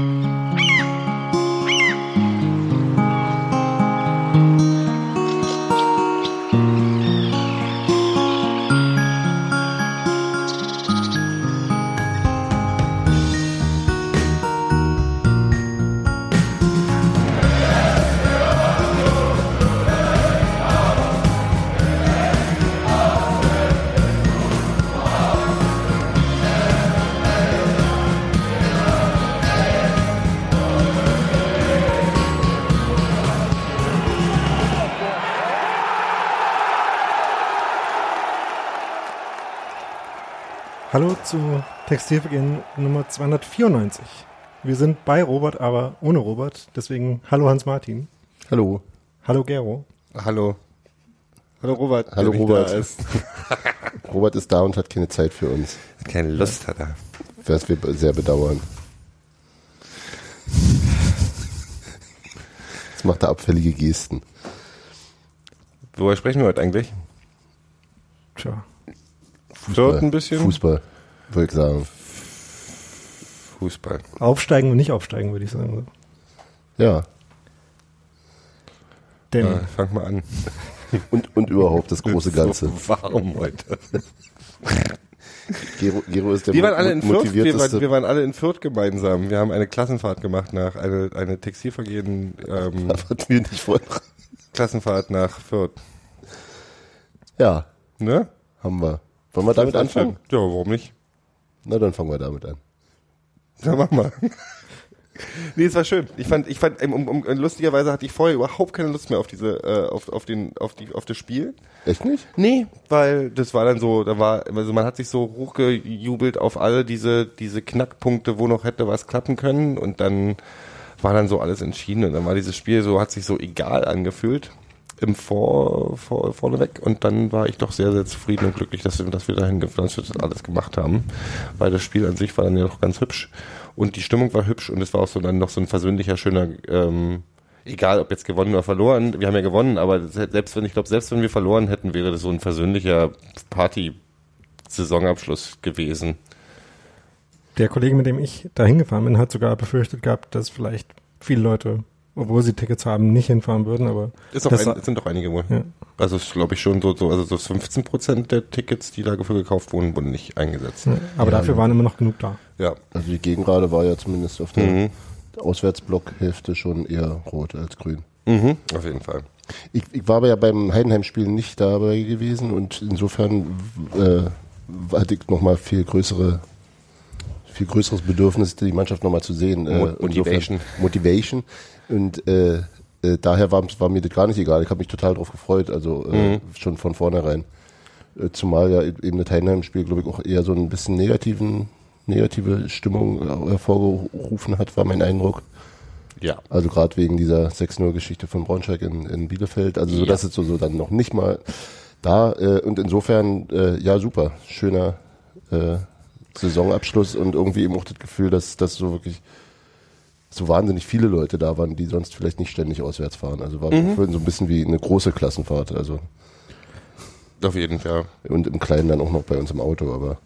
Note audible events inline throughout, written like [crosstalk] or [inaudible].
Hallo zu Textilbeginn Nummer 294. Wir sind bei Robert, aber ohne Robert. Deswegen hallo Hans-Martin. Hallo. Hallo Gero. Hallo. Hallo Robert. Hallo Robert. da Ist. [laughs] [laughs] Robert ist da und hat keine Zeit für uns, Keine Lust hat er. was wir sehr bedauern. Jetzt macht er abfällige Gesten. Worüber sprechen wir heute eigentlich? Tja. Flirt ein bisschen? Fußball, würde ich sagen. Fußball. Aufsteigen und nicht aufsteigen, würde ich sagen. Ja. Denn Ja, fang mal an. [laughs] Und, und überhaupt das große Ganze. So warm heute. [laughs] Gero, Gero ist der Wir waren alle in Fürth. Wir waren, wir waren alle in Fürth gemeinsam. Wir haben eine Klassenfahrt gemacht nach eine, eine Textilvergehen ähm, [laughs] hatten wir nicht voll. Klassenfahrt nach Fürth. Ja, Ne? haben wir. Wollen wir damit anfangen? Ja, warum nicht? Na, dann fangen wir damit an. Ja, mach mal. [laughs] nee, es war schön. Ich fand, ich fand, um, um, lustigerweise hatte ich vorher überhaupt keine Lust mehr auf diese, äh, auf, auf den, auf die, auf das Spiel. Echt nicht? Nee, weil das war dann so, da war, also man hat sich so hochgejubelt auf alle diese, diese Knackpunkte, wo noch hätte was klappen können und dann war dann so alles entschieden und dann war dieses Spiel so, hat sich so egal angefühlt im Vor, vor vorneweg. Und dann war ich doch sehr, sehr zufrieden und glücklich, dass wir, dass wir dahin, dass wir das alles gemacht haben, weil das Spiel an sich war dann ja doch ganz hübsch. Und die Stimmung war hübsch und es war auch so dann noch so ein versöhnlicher, schöner, ähm, egal ob jetzt gewonnen oder verloren, wir haben ja gewonnen, aber selbst wenn, ich glaube, selbst wenn wir verloren hätten, wäre das so ein versöhnlicher Party-Saisonabschluss gewesen. der Kollege, mit dem ich da hingefahren bin, hat sogar befürchtet gehabt, dass vielleicht viele Leute, obwohl sie Tickets haben, nicht hinfahren würden. Aber Ist auch das ein, es sind doch einige wohl. Ja. Also ist glaube ich schon so, so, also so 15 Prozent der Tickets, die dafür gekauft wurden, wurden nicht eingesetzt. Ja, aber dafür waren immer noch genug da. Ja. Also die Gegengrade war ja zumindest auf der Mhm. Auswärtsblockhälfte schon eher rot als grün. Mhm. Auf jeden Fall. Ich, ich war aber ja beim Heidenheim-Spiel nicht dabei gewesen und insofern äh, hatte ich nochmal viel größere viel größeres Bedürfnis, die Mannschaft nochmal zu sehen. Äh, Mo- insofern- Motivation. Und äh, äh, daher war, war mir das gar nicht egal. Ich habe mich total drauf gefreut, also äh, Mhm. schon von vornherein. Äh, zumal ja eben das Heidenheim-Spiel, glaube ich, auch eher so ein bisschen negativen, negative Stimmung äh, hervorgerufen hat, war mein Eindruck. Ja. Also gerade wegen dieser 6-0-Geschichte von Braunschweig in, in Bielefeld. Also so, Ja. dass es so, so dann noch nicht mal da äh, und insofern äh, ja super schöner äh, Saisonabschluss und irgendwie eben auch das Gefühl, dass dass so wirklich so wahnsinnig viele Leute da waren, die sonst vielleicht nicht ständig auswärts fahren. Also war Mhm. so ein bisschen wie eine große Klassenfahrt. Also Auf jeden Fall. und im Kleinen dann auch noch bei uns im Auto, aber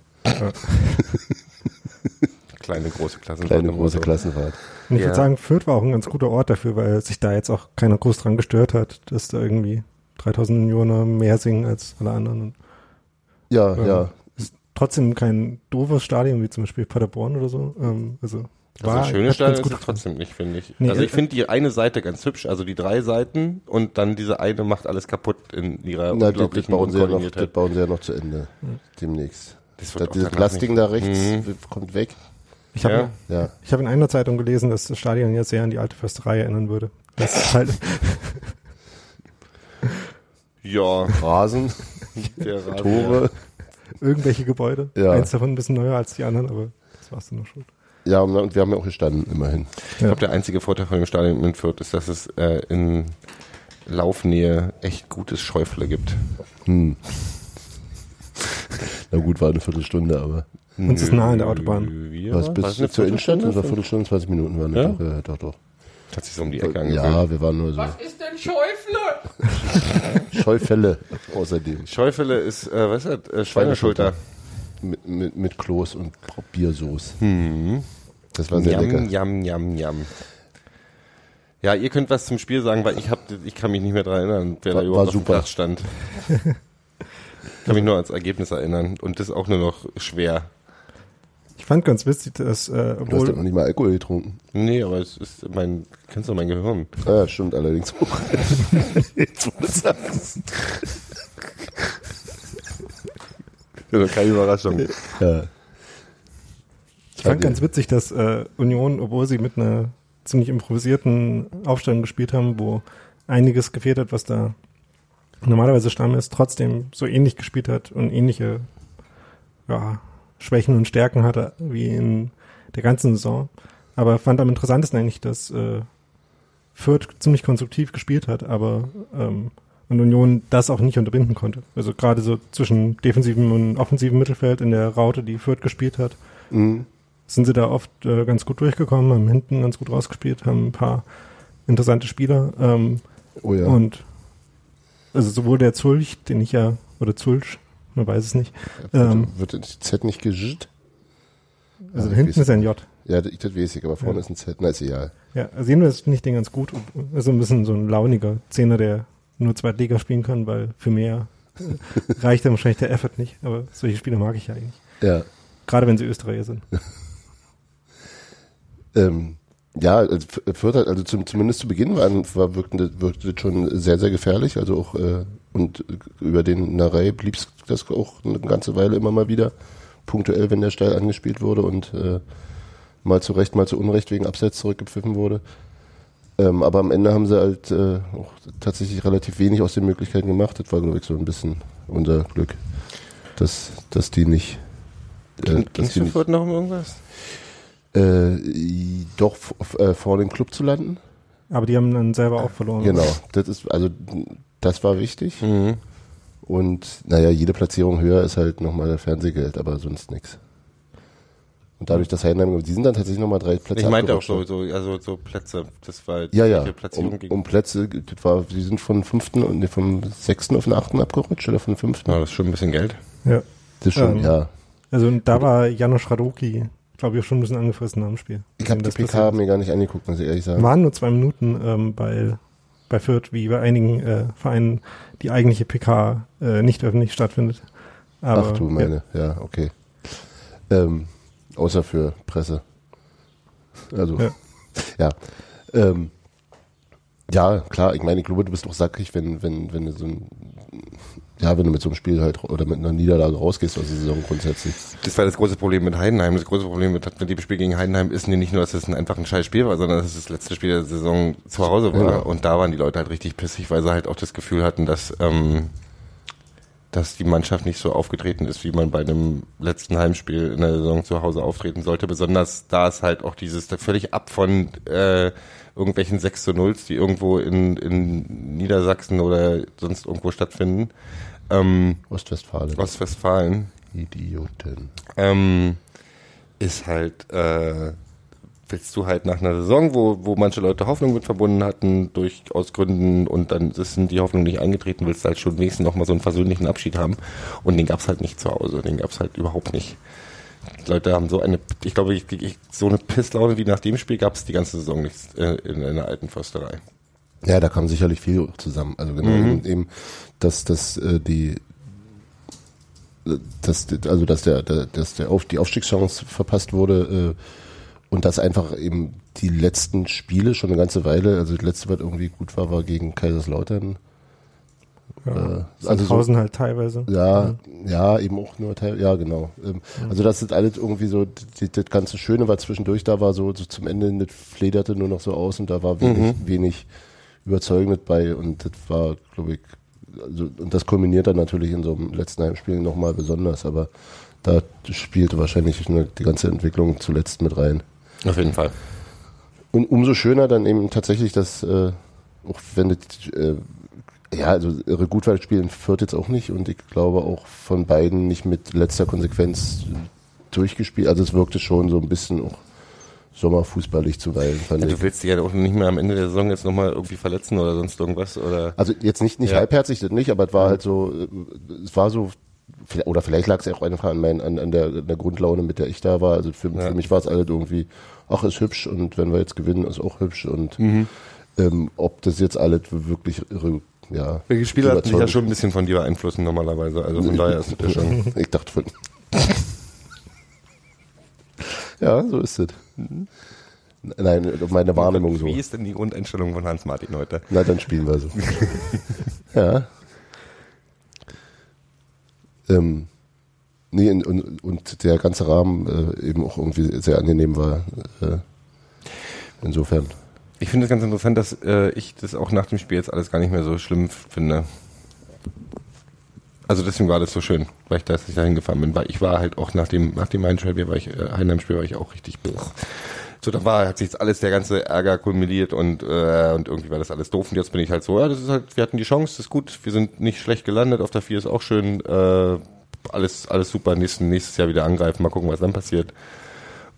Kleine, große Klassen. [laughs] kleine große Klassenfahrt. Und ich Ja. würde sagen, Fürth war auch ein ganz guter Ort dafür, weil sich da jetzt auch keiner groß dran gestört hat, dass da irgendwie 3000 Millionen mehr singen als alle anderen. Ja, ähm, ja. Ist trotzdem kein doofes Stadion wie zum Beispiel Paderborn oder so. Ähm, also Also war ein schönes Stadion ist gut es trotzdem nicht, finde ich. Nee, also ich äh, finde die eine Seite ganz hübsch, also die drei Seiten und dann diese eine macht alles kaputt in ihrer Na, das, das, unglaublichen bauen sie ja noch, das bauen sie ja noch zu Ende demnächst. Das Das, dieses nicht- da rechts Mhm. kommt weg. Ich habe Ja. Ja. ich hab in einer Zeitung gelesen, dass das Stadion ja sehr an die alte Försterei erinnern würde. Das ist halt Ja, Rasen, der Rasen, Tore. irgendwelche Gebäude. Ja. Eins davon ein bisschen neuer als die anderen, aber das war's dann noch schon. Ja, und wir haben ja auch gestanden, immerhin. Ich glaube, der einzige Vorteil von dem Stadion in Fürth ist, dass es äh, in Laufnähe echt gutes Schäufele gibt. Hm. Na gut, war eine Viertelstunde, aber Und es ist nah an der Autobahn. Was war- bis war es eine zur Innenstadt? Viertelstunde? Oder Viertelstunde, 20 Minuten waren Ja? doch, ja, doch, doch. Hat sich so um die Ecke angefühlt. Ja, wir waren nur so. ist denn Schäufle? [laughs] Scheufälle außerdem. Schäufele ist, äh, was ist das? Äh, Schweineschulter. Mit, mit, mit Kloß und Biersoße. Hm. Das war sehr Jam, lecker. jam, jam, jam. Ja, ihr könnt was zum Spiel sagen, weil ich hab, ich kann mich nicht mehr daran erinnern, wer War- da war überhaupt auf dem super. Platz stand. Ich kann mich nur ans Ergebnis erinnern und das auch nur noch schwer. Ich fand ganz witzig, dass, äh, Du hast doch noch nicht mal Alkohol getrunken. Nee, aber es ist mein, kennst du mein Gehirn? Ah, stimmt allerdings auch. [laughs] Jetzt, wo du sagst. Also keine Überraschung. Ja. ich fand ganz witzig, dass äh, Union, obwohl sie mit einer ziemlich improvisierten Aufstellung gespielt haben, wo einiges gefehlt hat, was da normalerweise Stamm ist, trotzdem so ähnlich gespielt hat und ähnliche ja, Schwächen und Stärken hatte wie in der ganzen Saison. Aber fand am interessantesten eigentlich, dass äh, Fürth ziemlich konstruktiv gespielt hat, aber ähm, und Union das auch nicht unterbinden konnte. Also gerade so zwischen defensivem und offensivem Mittelfeld in der Raute, die Fürth gespielt hat, Mhm. sind sie da oft äh, ganz gut durchgekommen, haben hinten ganz gut rausgespielt, haben ein paar interessante Spieler. Ähm, Oh ja. Und also sowohl der Zulch, den ich ja, oder Zulch, man weiß es nicht. Ähm, wird das Z nicht gejit? also Ja, hinten ist ein J. Ja, das das weiß ich, aber vorne Ja. ist ein Z. Na, ist egal. Ja, also jedenfalls finde ich den ganz gut. Also ein bisschen so ein launiger Zehner, der nur Zweitliga spielen kann, weil für mehr äh, reicht dann wahrscheinlich der Effort nicht. Aber solche Spieler mag ich ja eigentlich. Ja. Gerade wenn sie Österreicher sind. [laughs] Ähm, ja, also Fürth also zum, zumindest zu Beginn war, war wirkte, das- wirkte schon sehr, sehr gefährlich. Also auch, äh, und über den Narei blieb das auch eine ganze Weile immer mal wieder. Punktuell, wenn der steil angespielt wurde und äh, mal zu Recht, mal zu Unrecht wegen Abseits zurückgepfiffen wurde. Ähm, aber am Ende haben sie halt äh, auch tatsächlich relativ wenig aus den Möglichkeiten gemacht. Das war, glaube ich, so ein bisschen unser Glück, dass, dass die nicht. Äh, Ging es Fürth noch um irgendwas? äh, doch äh, vor dem Club zu landen. Aber die haben dann selber auch verloren. Genau, das ist also das war wichtig Mhm. und naja, jede Platzierung höher ist halt nochmal Fernsehgeld, aber sonst nichts. Und dadurch, dass Heidenheim, die sind dann tatsächlich nochmal drei Plätze Ich meinte auch so, so, also so Plätze, das war Ja, ja, um, um Plätze, das war, die sind von fünften und nee, vom sechsten auf den achten abgerutscht oder von fünften? Ja, das ist schon ein bisschen Geld. Ja. Das ist schon, Ähm, ja. Also und da war Janosch Radoki, glaube ich, auch schon ein bisschen angefressen am Spiel. Ich habe die Das PK passiert mir gar nicht angeguckt, muss ich ehrlich sagen. waren nur zwei Minuten ähm, bei, bei Fürth, wie bei einigen äh, Vereinen die eigentliche PK äh, nicht öffentlich stattfindet. Aber, Ach du meine, ja, okay. Ähm, außer für Presse. Also, Ja. ja. Ähm, ja, klar, ich meine, ich glaube, du bist auch sackig, wenn, wenn, wenn du so ein, ja, wenn du mit so einem Spiel halt oder mit einer Niederlage rausgehst aus der Saison grundsätzlich. Das war das große Problem mit Heidenheim. Das große Problem mit, mit dem Spiel gegen Heidenheim ist nicht nur, dass es ein einfach ein scheiß Spiel war, sondern dass es das letzte Spiel der Saison zu Hause war. Ja. Und da waren die Leute halt richtig pissig, weil sie halt auch das Gefühl hatten, dass, ähm, dass die Mannschaft nicht so aufgetreten ist, wie man bei einem letzten Heimspiel in der Saison zu Hause auftreten sollte. Besonders da ist halt auch dieses da völlig ab von äh, irgendwelchen 6 zu 0, die irgendwo in, in Niedersachsen oder sonst irgendwo stattfinden. Ähm, Ostwestfalen. Ostwestfalen Idioten. ähm, ist halt, äh, willst du halt nach einer Saison, wo, wo manche Leute Hoffnung mit verbunden hatten, durchaus Gründen und dann ist die Hoffnung nicht eingetreten, willst du halt schon wenigstens noch mal so einen versöhnlichen Abschied haben. Und den gab's halt nicht zu Hause, den gab's halt überhaupt nicht. Die Leute haben so eine, ich glaube, ich, ich, so eine Pisslaune wie nach dem Spiel gab's die ganze Saison nicht äh, in, in der alten Försterei. Ja, da kam sicherlich viel zusammen. Also genau Mhm. eben, eben, dass dass äh, die dass also dass der, der dass der auf die Aufstiegschance verpasst wurde äh, und dass einfach eben die letzten Spiele schon eine ganze Weile, also das letzte, was irgendwie gut war, war gegen Kaiserslautern. Ja. Äh, also so, Sandhausen halt teilweise. ja, ja, eben auch nur Teil, ja, genau. Ähm, Also das ist alles irgendwie so, das ganze Schöne, was zwischendurch da war, so, so zum Ende, das flederte nur noch so aus und da war wenig, wenig Überzeugendes bei und das war, glaube ich, also, und das kulminiert dann natürlich in so einem letzten Heimspiel nochmal besonders, aber da spielte wahrscheinlich eine, die ganze Entwicklung zuletzt mit rein. Auf jeden Fall. Und umso schöner dann eben tatsächlich, dass, äh, auch wenn das, äh, ja, also ihre Gutwahl spielen Fürth jetzt auch nicht und ich glaube auch von beiden nicht mit letzter Konsequenz durchgespielt. Also es wirkte schon so ein bisschen auch sommerfußballig zuweilen, fand Ja, du willst dich ja auch nicht mehr am Ende der Saison jetzt nochmal irgendwie verletzen oder sonst irgendwas oder Also jetzt nicht, nicht Ja. halbherzig, das nicht, aber es war halt so, äh, es war so oder vielleicht lag es ja auch einfach an, mein, an, an, der, an der Grundlaune, mit der ich da war. Also für, Ja. für mich war es alles irgendwie, ach, ist hübsch und wenn wir jetzt gewinnen, ist auch hübsch und Mhm. ähm, ob das jetzt alles wirklich irre, ja. Die Spieler hatten sich ja schon ein bisschen von dir beeinflussen normalerweise. Also von daher ist das ja schon. [laughs] Ich dachte von. [laughs] ja, so ist es. Nein, meine Wahrnehmung so. Wie ist denn die Grundeinstellung von Hans-Martin heute? Na, dann spielen wir so. [laughs] ja. Ähm, nee, und, und, und der ganze Rahmen äh, eben auch irgendwie sehr angenehm war. Äh, insofern. Ich finde es ganz interessant, dass äh, ich das auch nach dem Spiel jetzt alles gar nicht mehr so schlimm finde. Also deswegen war das so schön, weil ich da hingefahren bin. Weil ich war halt auch nach dem, nach dem Heimspiel war ich, äh, Heidenheim-Spiel war ich auch richtig. Boah. So, da war, hat sich jetzt alles, der ganze Ärger kulminiert und, äh, und irgendwie war das alles doof. Und jetzt bin ich halt so, ja, das ist halt, wir hatten die Chance, das ist gut, wir sind nicht schlecht gelandet, auf der 4 ist auch schön, äh, alles, alles super, nächsten, nächstes Jahr wieder angreifen, mal gucken, was dann passiert.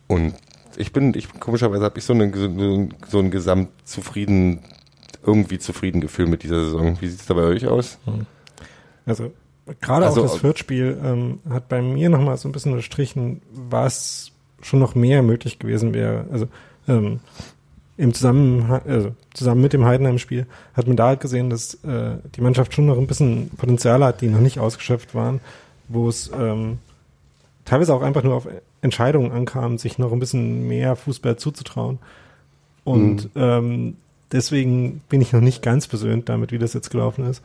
Und ich bin, ich komischerweise habe ich so, eine, so, so ein gesamt zufrieden, irgendwie zufrieden Gefühl mit dieser Saison. Wie sieht es da bei euch aus? Also gerade Also, auch das Fürth-Spiel ähm, hat bei mir nochmal so ein bisschen unterstrichen, was schon noch mehr möglich gewesen wäre. Also ähm, im Zusammen, also zusammen mit dem Heidenheim-Spiel hat man da halt gesehen, dass äh, die Mannschaft schon noch ein bisschen Potenzial hat, die noch nicht ausgeschöpft waren, wo es ähm, teilweise auch einfach nur auf Entscheidungen ankam, sich noch ein bisschen mehr Fußball zuzutrauen. Und ähm, deswegen bin ich noch nicht ganz versöhnt damit, wie das jetzt gelaufen ist.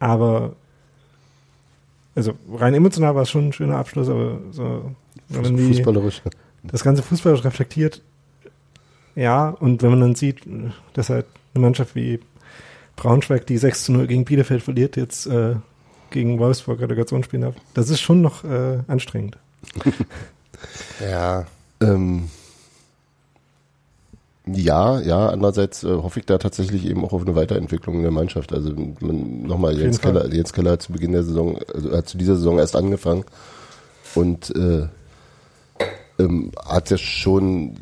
Aber also rein emotional war es schon ein schöner Abschluss, aber so wenn man die, Fußballerisch. das ganze fußballisch reflektiert, ja, und wenn man dann sieht, dass halt eine Mannschaft wie Braunschweig, die 6 zu 0 gegen Bielefeld verliert, jetzt äh, gegen Wolfsburg Relegation spielen darf, das ist schon noch äh, anstrengend. [laughs] Ja. Ähm, ja, ja, andererseits äh, hoffe ich da tatsächlich eben auch auf eine Weiterentwicklung in der Mannschaft. Also nochmal, Jens. Keller, Jens Keller hat zu Beginn der Saison, also hat zu dieser Saison erst angefangen und äh, ähm, hat ja schon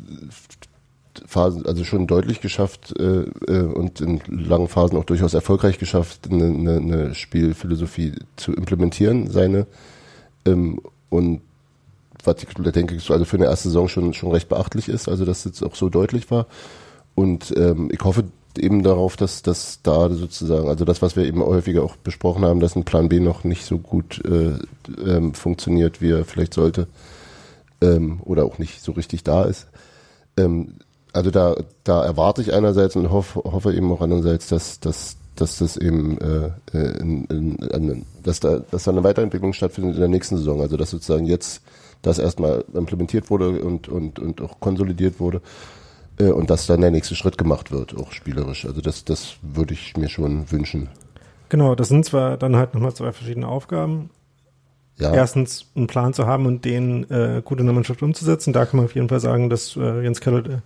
Phasen, also schon deutlich geschafft äh, äh, und in langen Phasen auch durchaus erfolgreich geschafft, eine, eine, eine Spielphilosophie zu implementieren, seine. Ähm, und was ich denke also für eine erste Saison schon, schon recht beachtlich ist, also dass es auch so deutlich war. Und ähm, ich hoffe eben darauf, dass, dass da sozusagen, also das, was wir eben häufiger auch besprochen haben, dass ein Plan B noch nicht so gut äh, ähm, funktioniert, wie er vielleicht sollte, ähm, oder auch nicht so richtig da ist. Ähm, also da, da erwarte ich einerseits und hoffe, hoffe eben auch andererseits, dass, dass, dass das eben äh, äh, in, in, in, dass da, dass da eine Weiterentwicklung stattfindet in der nächsten Saison. Also dass sozusagen jetzt das erstmal implementiert wurde und, und, und auch konsolidiert wurde äh, und dass dann der nächste Schritt gemacht wird, auch spielerisch. Also das, das würde ich mir schon wünschen. Genau, das sind zwar dann halt nochmal zwei verschiedene Aufgaben. Ja, Erstens einen Plan zu haben und den äh, gut in der Mannschaft umzusetzen. Da kann man auf jeden Fall sagen, dass äh, Jens Keller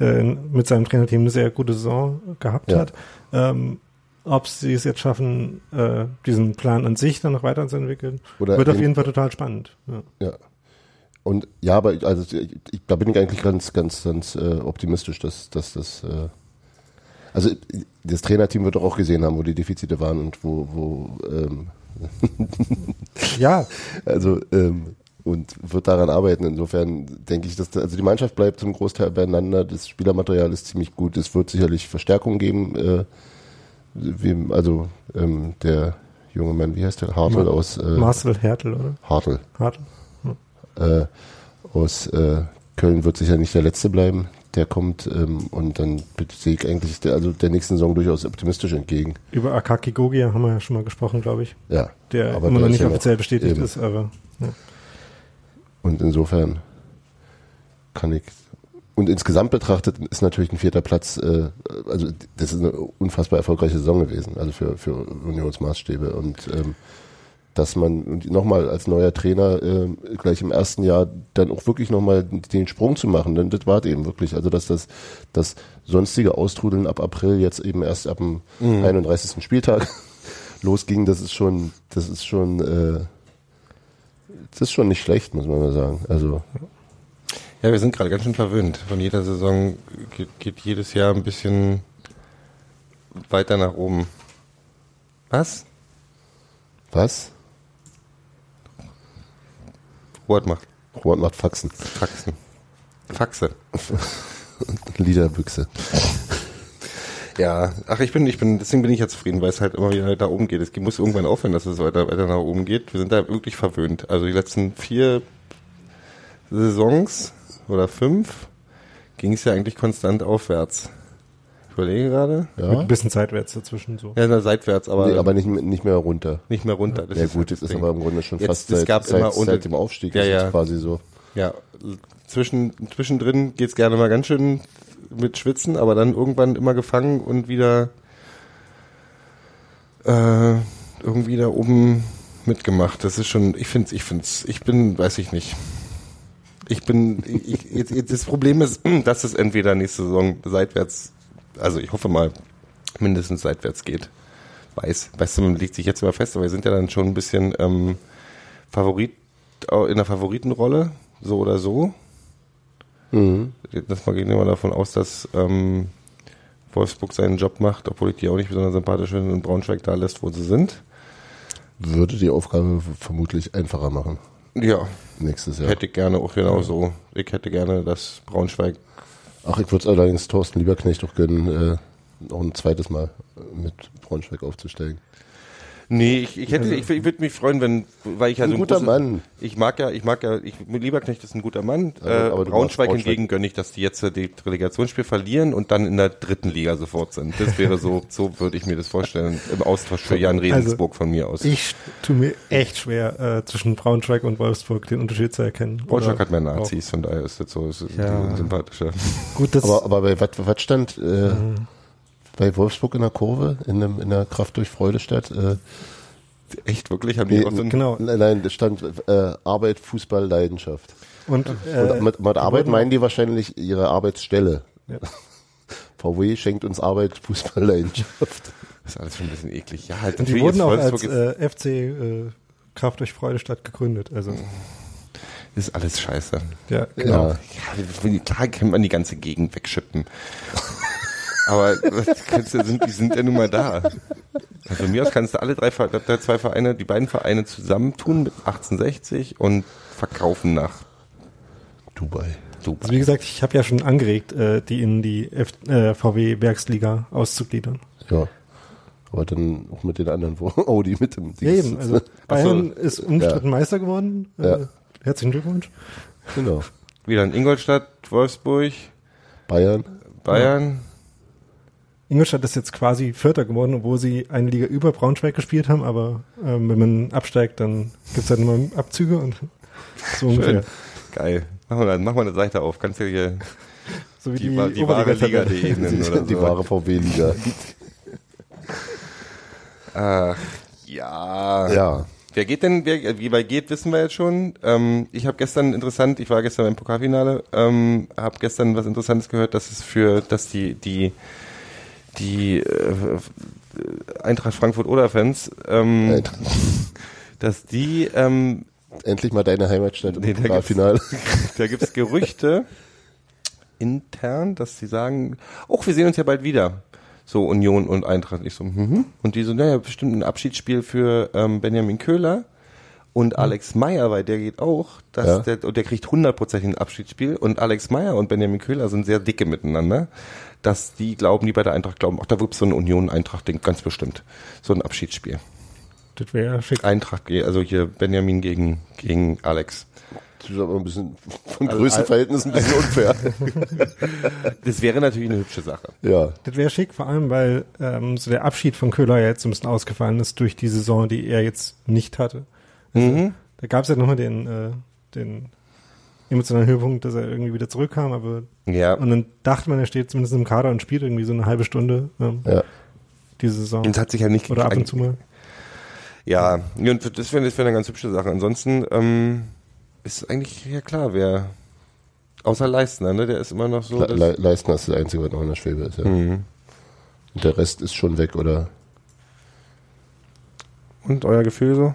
äh, mit seinem Trainerteam eine sehr gute Saison gehabt Ja. hat. Ähm, ob sie es jetzt schaffen, äh, diesen Plan an sich dann noch weiterzuentwickeln, Oder wird auf jeden Fall total spannend. Ja. Ja. Und ja, aber ich- also ich, ich, da bin ich eigentlich ganz, ganz, ganz äh, optimistisch, dass, dass das äh, also das Trainerteam wird doch auch gesehen haben, wo die Defizite waren und wo, wo ähm, [laughs] ja, also ähm, und wird daran arbeiten. Insofern denke ich, dass da, also die Mannschaft bleibt zum Großteil beieinander. Das Spielermaterial ist ziemlich gut. Es wird sicherlich Verstärkung geben. Äh, wie, also ähm, der junge Mann, wie heißt der? Hartl Ma- aus äh, Marcel Hertel, oder? Hartl. Hartel. äh, aus äh, Köln wird sicher nicht der letzte bleiben. Der kommt ähm, und dann sehe ich eigentlich der, also der nächsten Saison durchaus optimistisch entgegen. Über Akaki Gogia haben wir ja schon mal gesprochen, glaube ich. Ja, Der Aber immer noch nicht ja offiziell bestätigt eben. ist, aber ja. und insofern kann ich und insgesamt betrachtet ist natürlich ein vierter Platz, äh, also das ist eine unfassbar erfolgreiche Saison gewesen, also für, für Unionsmaßstäbe und ähm, dass man nochmal als neuer Trainer äh, gleich im ersten Jahr dann auch wirklich nochmal den Sprung zu machen, denn das war eben wirklich, also dass das, das sonstige Austrudeln ab April jetzt eben erst ab dem 31. Spieltag [laughs] losging, das ist schon, das ist schon, äh, das ist schon nicht schlecht, muss man mal sagen. Also Ja, wir sind gerade ganz schön verwöhnt. Von jeder Saison geht, geht jedes Jahr ein bisschen weiter nach oben. Was? was? Robert macht Robert macht Faxen. Faxen. Faxe. [laughs] Liederbüchse. Ja, ach, ich bin, ich bin, deswegen bin ich ja zufrieden, weil es halt immer wieder da oben geht. Es muss irgendwann aufhören, dass es weiter, weiter nach oben geht. Wir sind da wirklich verwöhnt. Also die letzten vier Saisons oder fünf ging es ja eigentlich konstant aufwärts. Ich überlege gerade. Mit Ja, ein bisschen seitwärts dazwischen so. Ja, na, seitwärts, aber, nee, aber nicht, nicht mehr runter. nicht mehr runter. Das ja ist gut, das ist aber im Grunde schon Jetzt, fast es seit, gab seit, immer unter- seit dem Aufstieg Ja, ist ja. es quasi so. Ja, zwischen, zwischendrin geht's gerne mal ganz schön mit Schwitzen, aber dann irgendwann immer gefangen und wieder äh, irgendwie da oben mitgemacht. Das ist schon, ich find's, ich find's, ich bin, weiß ich nicht. Ich bin, ich, jetzt, jetzt, das Problem ist, [clears throat] dass es entweder nächste Saison seitwärts, also ich hoffe mal, mindestens seitwärts geht. Weiß, weißt du, man legt sich jetzt immer fest, aber wir sind ja dann schon ein bisschen ähm, Favorit, in der Favoritenrolle, so oder so. Mhm. Das mal gehen wir davon aus, dass ähm, Wolfsburg seinen Job macht, obwohl ich die auch nicht besonders sympathisch finde und Braunschweig da lässt, wo sie sind. Würde die Aufgabe vermutlich einfacher machen Ja, nächstes Jahr. hätte ich gerne auch genauso. Ich hätte gerne, dass Braunschweig Ach, ich würde es allerdings Thorsten Lieberknecht auch gönnen, äh, noch ein zweites Mal mit Braunschweig aufzusteigen. Nee, ich, ich hätte, ich, ich würde mich freuen, wenn, weil ich ja Ein so guter große- Mann. Ich mag ja, ich mag ja, ich, Lieberknecht ist ein guter Mann. Aber- äh, Braunschweig, Braunschweig. hingegen gönne ich, dass die jetzt äh, die Relegationsspiel verlieren und dann in der dritten Liga sofort sind. Das wäre so, [laughs] so würde ich mir das vorstellen, im Austausch für Jan Regensburg von mir aus. Ich tue mir echt schwer, äh, zwischen Braunschweig und Wolfsburg den Unterschied zu erkennen. Braunschweig hat mehr auch- Nazis, von daher ist das so, ist Ja. sympathischer. Gut, das Aber, aber bei was, stand äh, bei Wolfsburg in der Kurve, in, einem, in der Kraft durch Freudestadt? Äh, Echt, wirklich? Haben die Nee, auch so genau. nein, nein, da stand äh, Arbeit, Fußball, Leidenschaft. Und, äh, Und mit, mit Arbeit meinen die wahrscheinlich ihre Arbeitsstelle. Ja. [laughs] VW schenkt uns Arbeit, Fußball, Leidenschaft. Das ist alles schon ein bisschen eklig. Ja, halt und die wurden auch Wolfsburg als äh, FC äh, Kraft durch Freudestadt gegründet. Also ist, ist alles scheiße. ja, genau. Ja. Ja, klar kann man die ganze Gegend wegschippen. [laughs] Aber du, sind, die sind ja nun mal da. Also von mir aus kannst du alle drei, zwei Vereine, die beiden Vereine zusammentun mit 1860 und verkaufen nach Dubai. Dubai. Also wie gesagt, ich habe ja schon angeregt, äh, die in die F äh, VW Werksliga auszugliedern. Ja. Aber dann auch mit den anderen, wo [laughs] Audi mit dem Ja, eben. Also Bayern ist umstritten Ja. Meister geworden. Äh, Ja. Herzlichen Glückwunsch. Genau. Wieder in Ingolstadt, Wolfsburg, Bayern. Bayern. Ingolstadt ist jetzt quasi Vierter geworden, obwohl sie eine Liga über Braunschweig gespielt haben, aber ähm, wenn man absteigt, dann gibt's halt immer Abzüge und [laughs] so ungefähr. Geil. Machen wir, dann, machen wir eine Seite auf. Kannst du hier So wie die, die, die wahre Oberliga-Tabelle. Liga.de nennen [laughs] oder Die so. wahre VW-Liga. Ach, ja. Ja. Wer geht denn, wer, wie weit geht, wissen wir jetzt schon. Ähm, ich habe gestern interessant, ich war gestern beim Pokalfinale, ähm, habe gestern was Interessantes gehört, dass es für, dass die die die äh, Eintracht Frankfurt oder Fans, ähm, dass die, ähm, Endlich mal deine Heimatstadt im Nee, da Pokalfinale. [laughs] da gibt's Gerüchte intern, dass sie sagen, oh, wir sehen uns ja bald wieder. So Union und Eintracht. Ich so, mhm. Und die so, naja, bestimmt ein Abschiedsspiel für ähm, Benjamin Köhler und Alex Meyer, weil der geht auch, dass Ja. der, und der kriegt hundertprozentig ein Abschiedsspiel und Alex Meyer und Benjamin Köhler sind sehr dicke miteinander, dass die glauben, die bei der Eintracht glauben, ach, da wird's so ein Union-Eintracht-Ding, ganz bestimmt. So ein Abschiedsspiel. Das wäre schick. Eintracht, also hier Benjamin gegen, gegen Alex. Das ist aber ein bisschen von Also, Größenverhältnissen ein bisschen [laughs] unfair. Das wäre natürlich eine hübsche Sache. ja. Das wäre schick, vor allem, weil ähm, so der Abschied von Köhler ja jetzt so ein bisschen ausgefallen ist durch die Saison, die er jetzt nicht hatte. Mhm. Da gab es ja nochmal den, äh, den emotionalen Höhepunkt, dass er irgendwie wieder zurückkam, aber Ja. und dann dachte man, er steht zumindest im Kader und spielt irgendwie so eine halbe Stunde ähm, Ja. diese Saison. Und es hat sich ja nicht Oder ab und zu mal. Ja, ja, und das wäre das wär eine ganz hübsche Sache. Ansonsten ähm, ist eigentlich ja klar, wer außer Leistner, ne? Der ist immer noch so. Le Le Leistner ist das Einzige, was noch in der Schwebe ist. Ja. Mhm. Und der Rest ist schon weg, oder? Und euer Gefühl so?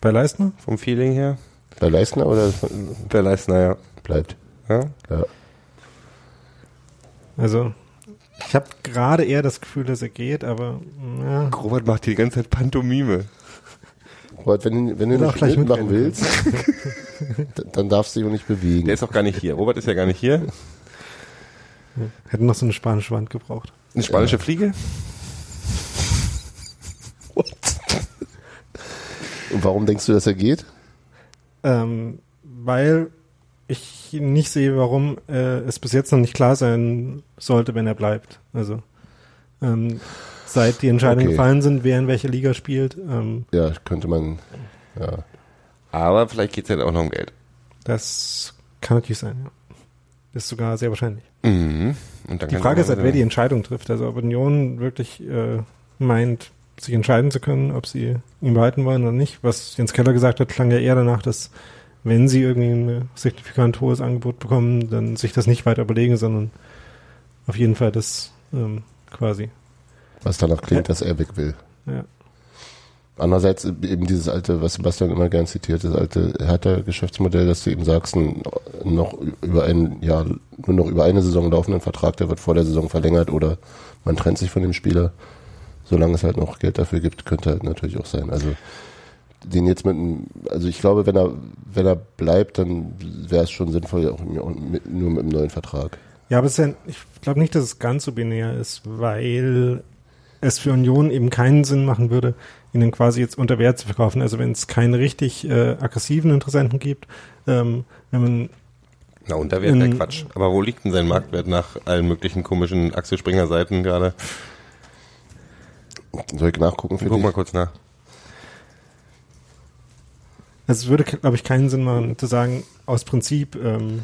Bei Leistner? Vom Feeling her? Bei Leistner oder Der Leistner, ja. bleibt? ja? Ja. Also, ich habe gerade eher das Gefühl, dass er geht, aber ja, Robert macht hier die ganze Zeit Pantomime. Robert, wenn, du- wenn du nicht gleich mitmachen willst, [laughs] Dann darfst du dich auch nicht bewegen. Der ist auch gar nicht hier. Robert ist ja gar nicht hier. Hätten noch so eine spanische Wand gebraucht. Eine spanische Fliege? Und warum denkst du, dass er geht? Ähm, weil ich nicht sehe, warum äh, es bis jetzt noch nicht klar sein sollte, wenn er bleibt. Also ähm, seit die Entscheidungen Okay. gefallen sind, wer in welcher Liga spielt, ähm, Ja, könnte man, ja. Aber vielleicht geht es halt auch noch um Geld. das kann natürlich sein. Ja. Ist sogar sehr wahrscheinlich. Mhm. Die Frage ist halt, wer die Entscheidung trifft. Also ob Union wirklich äh, meint, sich entscheiden zu können, ob sie ihn behalten wollen oder nicht. Was Jens Keller gesagt hat, klang ja eher danach, dass wenn sie irgendwie ein signifikant hohes Angebot bekommen, dann sich das nicht weiter überlegen, sondern auf jeden Fall das ähm, quasi. Was danach klingt, Ja. dass er weg will. Ja. Andererseits eben dieses alte, was Sebastian immer gern zitiert, das alte Hertha-Geschäftsmodell, dass du eben sagst, ein noch über ein Jahr, nur noch über eine Saison laufenden Vertrag, der wird vor der Saison verlängert oder man trennt sich von dem Spieler. Solange es halt noch Geld dafür gibt, könnte halt natürlich auch sein. Also den jetzt mit einem, also ich glaube, wenn er, wenn er bleibt, dann wäre es schon sinnvoll, auch mit, nur mit einem neuen Vertrag. Ja, aber es ist ja, ich glaube nicht, dass es ganz so binär ist, weil es für Union eben keinen Sinn machen würde, ihnen quasi jetzt unter Wert zu verkaufen. Also wenn es keine richtig äh, aggressiven Interessenten gibt, ähm, wenn man Na, da wäre der In- Quatsch. Aber wo liegt denn sein Marktwert nach allen möglichen komischen Axel Springer Seiten gerade? Soll ich nachgucken für Guck dich? mal kurz nach. Also es würde, glaube ich, keinen Sinn machen, zu sagen, aus Prinzip ähm,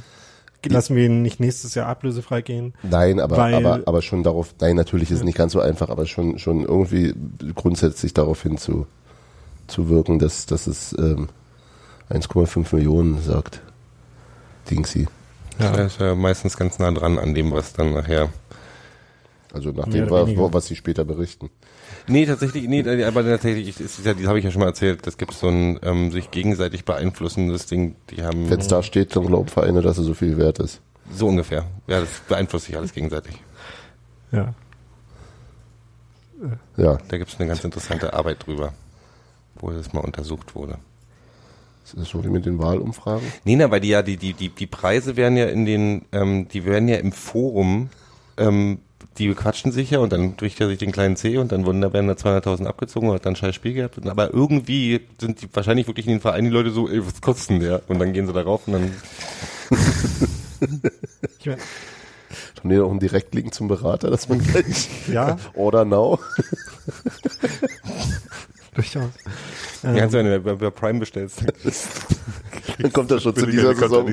lassen wir ihn nicht nächstes Jahr ablösefrei gehen. Nein, aber, Weil- aber, aber schon darauf, nein, natürlich ist es Ja. nicht ganz so einfach, aber schon, schon irgendwie grundsätzlich darauf hin zu, zu wirken, dass, dass es ähm, 1,5 Millionen sagt. Dingsy. Ja. Er ist ja meistens ganz nah dran an dem, was dann nachher. Also nach Mehr dem, oder wa- weniger. wo- was sie später berichten. Nee, tatsächlich, nee, aber tatsächlich, ist, ist ja, das habe ich ja schon mal erzählt, das gibt so ein ähm, sich gegenseitig beeinflussendes Ding, die haben Wenn es da steht, dann glauben Vereine, dass er so viel wert ist. so ungefähr. Ja, das beeinflusst sich alles gegenseitig. Ja. Ja, Da gibt es eine ganz interessante Arbeit drüber, wo das mal untersucht wurde. das ist so wie mit den Wahlumfragen. Nee, na, weil die ja, die, die, die, die Preise werden ja in den, ähm, die werden ja im Forum, ähm, die bequatschen sich ja und dann bricht er sich den kleinen C und dann wurden da werden da 200.000 abgezogen und hat dann ein scheiß Spiel gehabt. Aber irgendwie sind die wahrscheinlich wirklich in den Vereinen die Leute so, ey, was kostet denn der? Und dann gehen sie darauf und dann, [laughs] Ich mein, Haben die noch einen Direktlink zum Berater, dass man gleich [laughs] ja, Order now? [laughs] durchaus. ja. Ähm, kannst du, wenn du bei, bei Prime bestellst. Dann kommt er schon zu dieser Saison.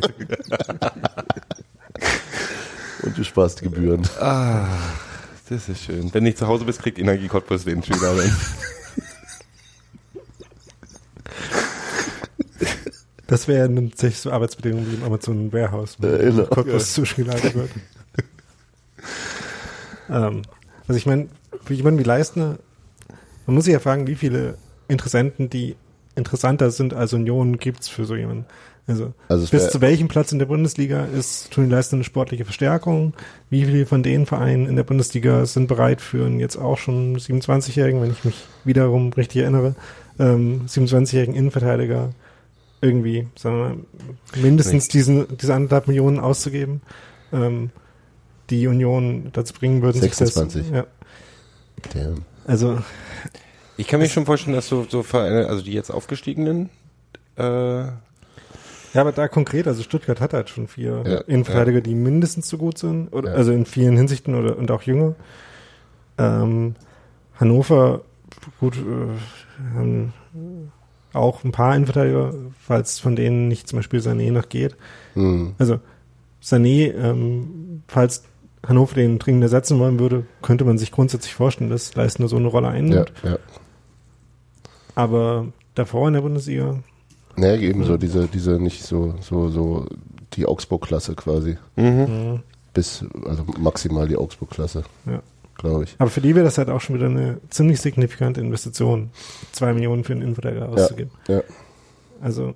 Und du sparst die Gebühren. Ah, das ist schön. Wenn du nicht zu Hause bist, kriegt Energie Cottbus den Schüler. Dann. Das wäre tatsächlich so Arbeitsbedingungen wie im Amazon Warehouse, wo Ja, genau. Cottbus zugeleitet wird. ähm, also ich meine, für jemanden wie Leistner, man muss sich ja fragen, wie viele Interessenten, die interessanter sind als Union, gibt's für so jemanden. Also, Also bis zu welchem Platz in der Bundesliga ist Toni Leistner eine sportliche Verstärkung? Wie viele von den Vereinen in der Bundesliga sind bereit für einen jetzt auch schon 27-Jährigen, wenn ich mich wiederum richtig erinnere, ähm, 27-jährigen Innenverteidiger irgendwie, sagen wir mal, mindestens diesen, diese anderthalb Millionen auszugeben, ähm, die Union dazu bringen würden, sich 26. das, ja, Damn. also, Ich kann mir schon vorstellen, dass so, so Vereine, also die jetzt aufgestiegenen, äh, ja, aber da konkret, also Stuttgart hat halt schon vier Ja, Innenverteidiger, die mindestens so gut sind, oder, Ja. also in vielen Hinsichten oder, und auch jünger. Ähm, Hannover, gut, äh, haben auch ein paar Innenverteidiger, falls von denen nicht zum Beispiel Sané noch geht. Hm. Also Sané, ähm, falls Hannover den dringend ersetzen wollen würde, könnte man sich grundsätzlich vorstellen, dass Leistner so eine Rolle Ja, einnimmt. ja. Aber davor in der Bundesliga, Naja, eben so diese, diese nicht so, so, so die Augsburg-Klasse quasi. mhm. Bis, also maximal die Augsburg-Klasse, ja. glaube ich. Aber für die wäre das halt auch schon wieder eine ziemlich signifikante Investition, zwei Millionen für einen Innenverteidiger auszugeben. Ja. Also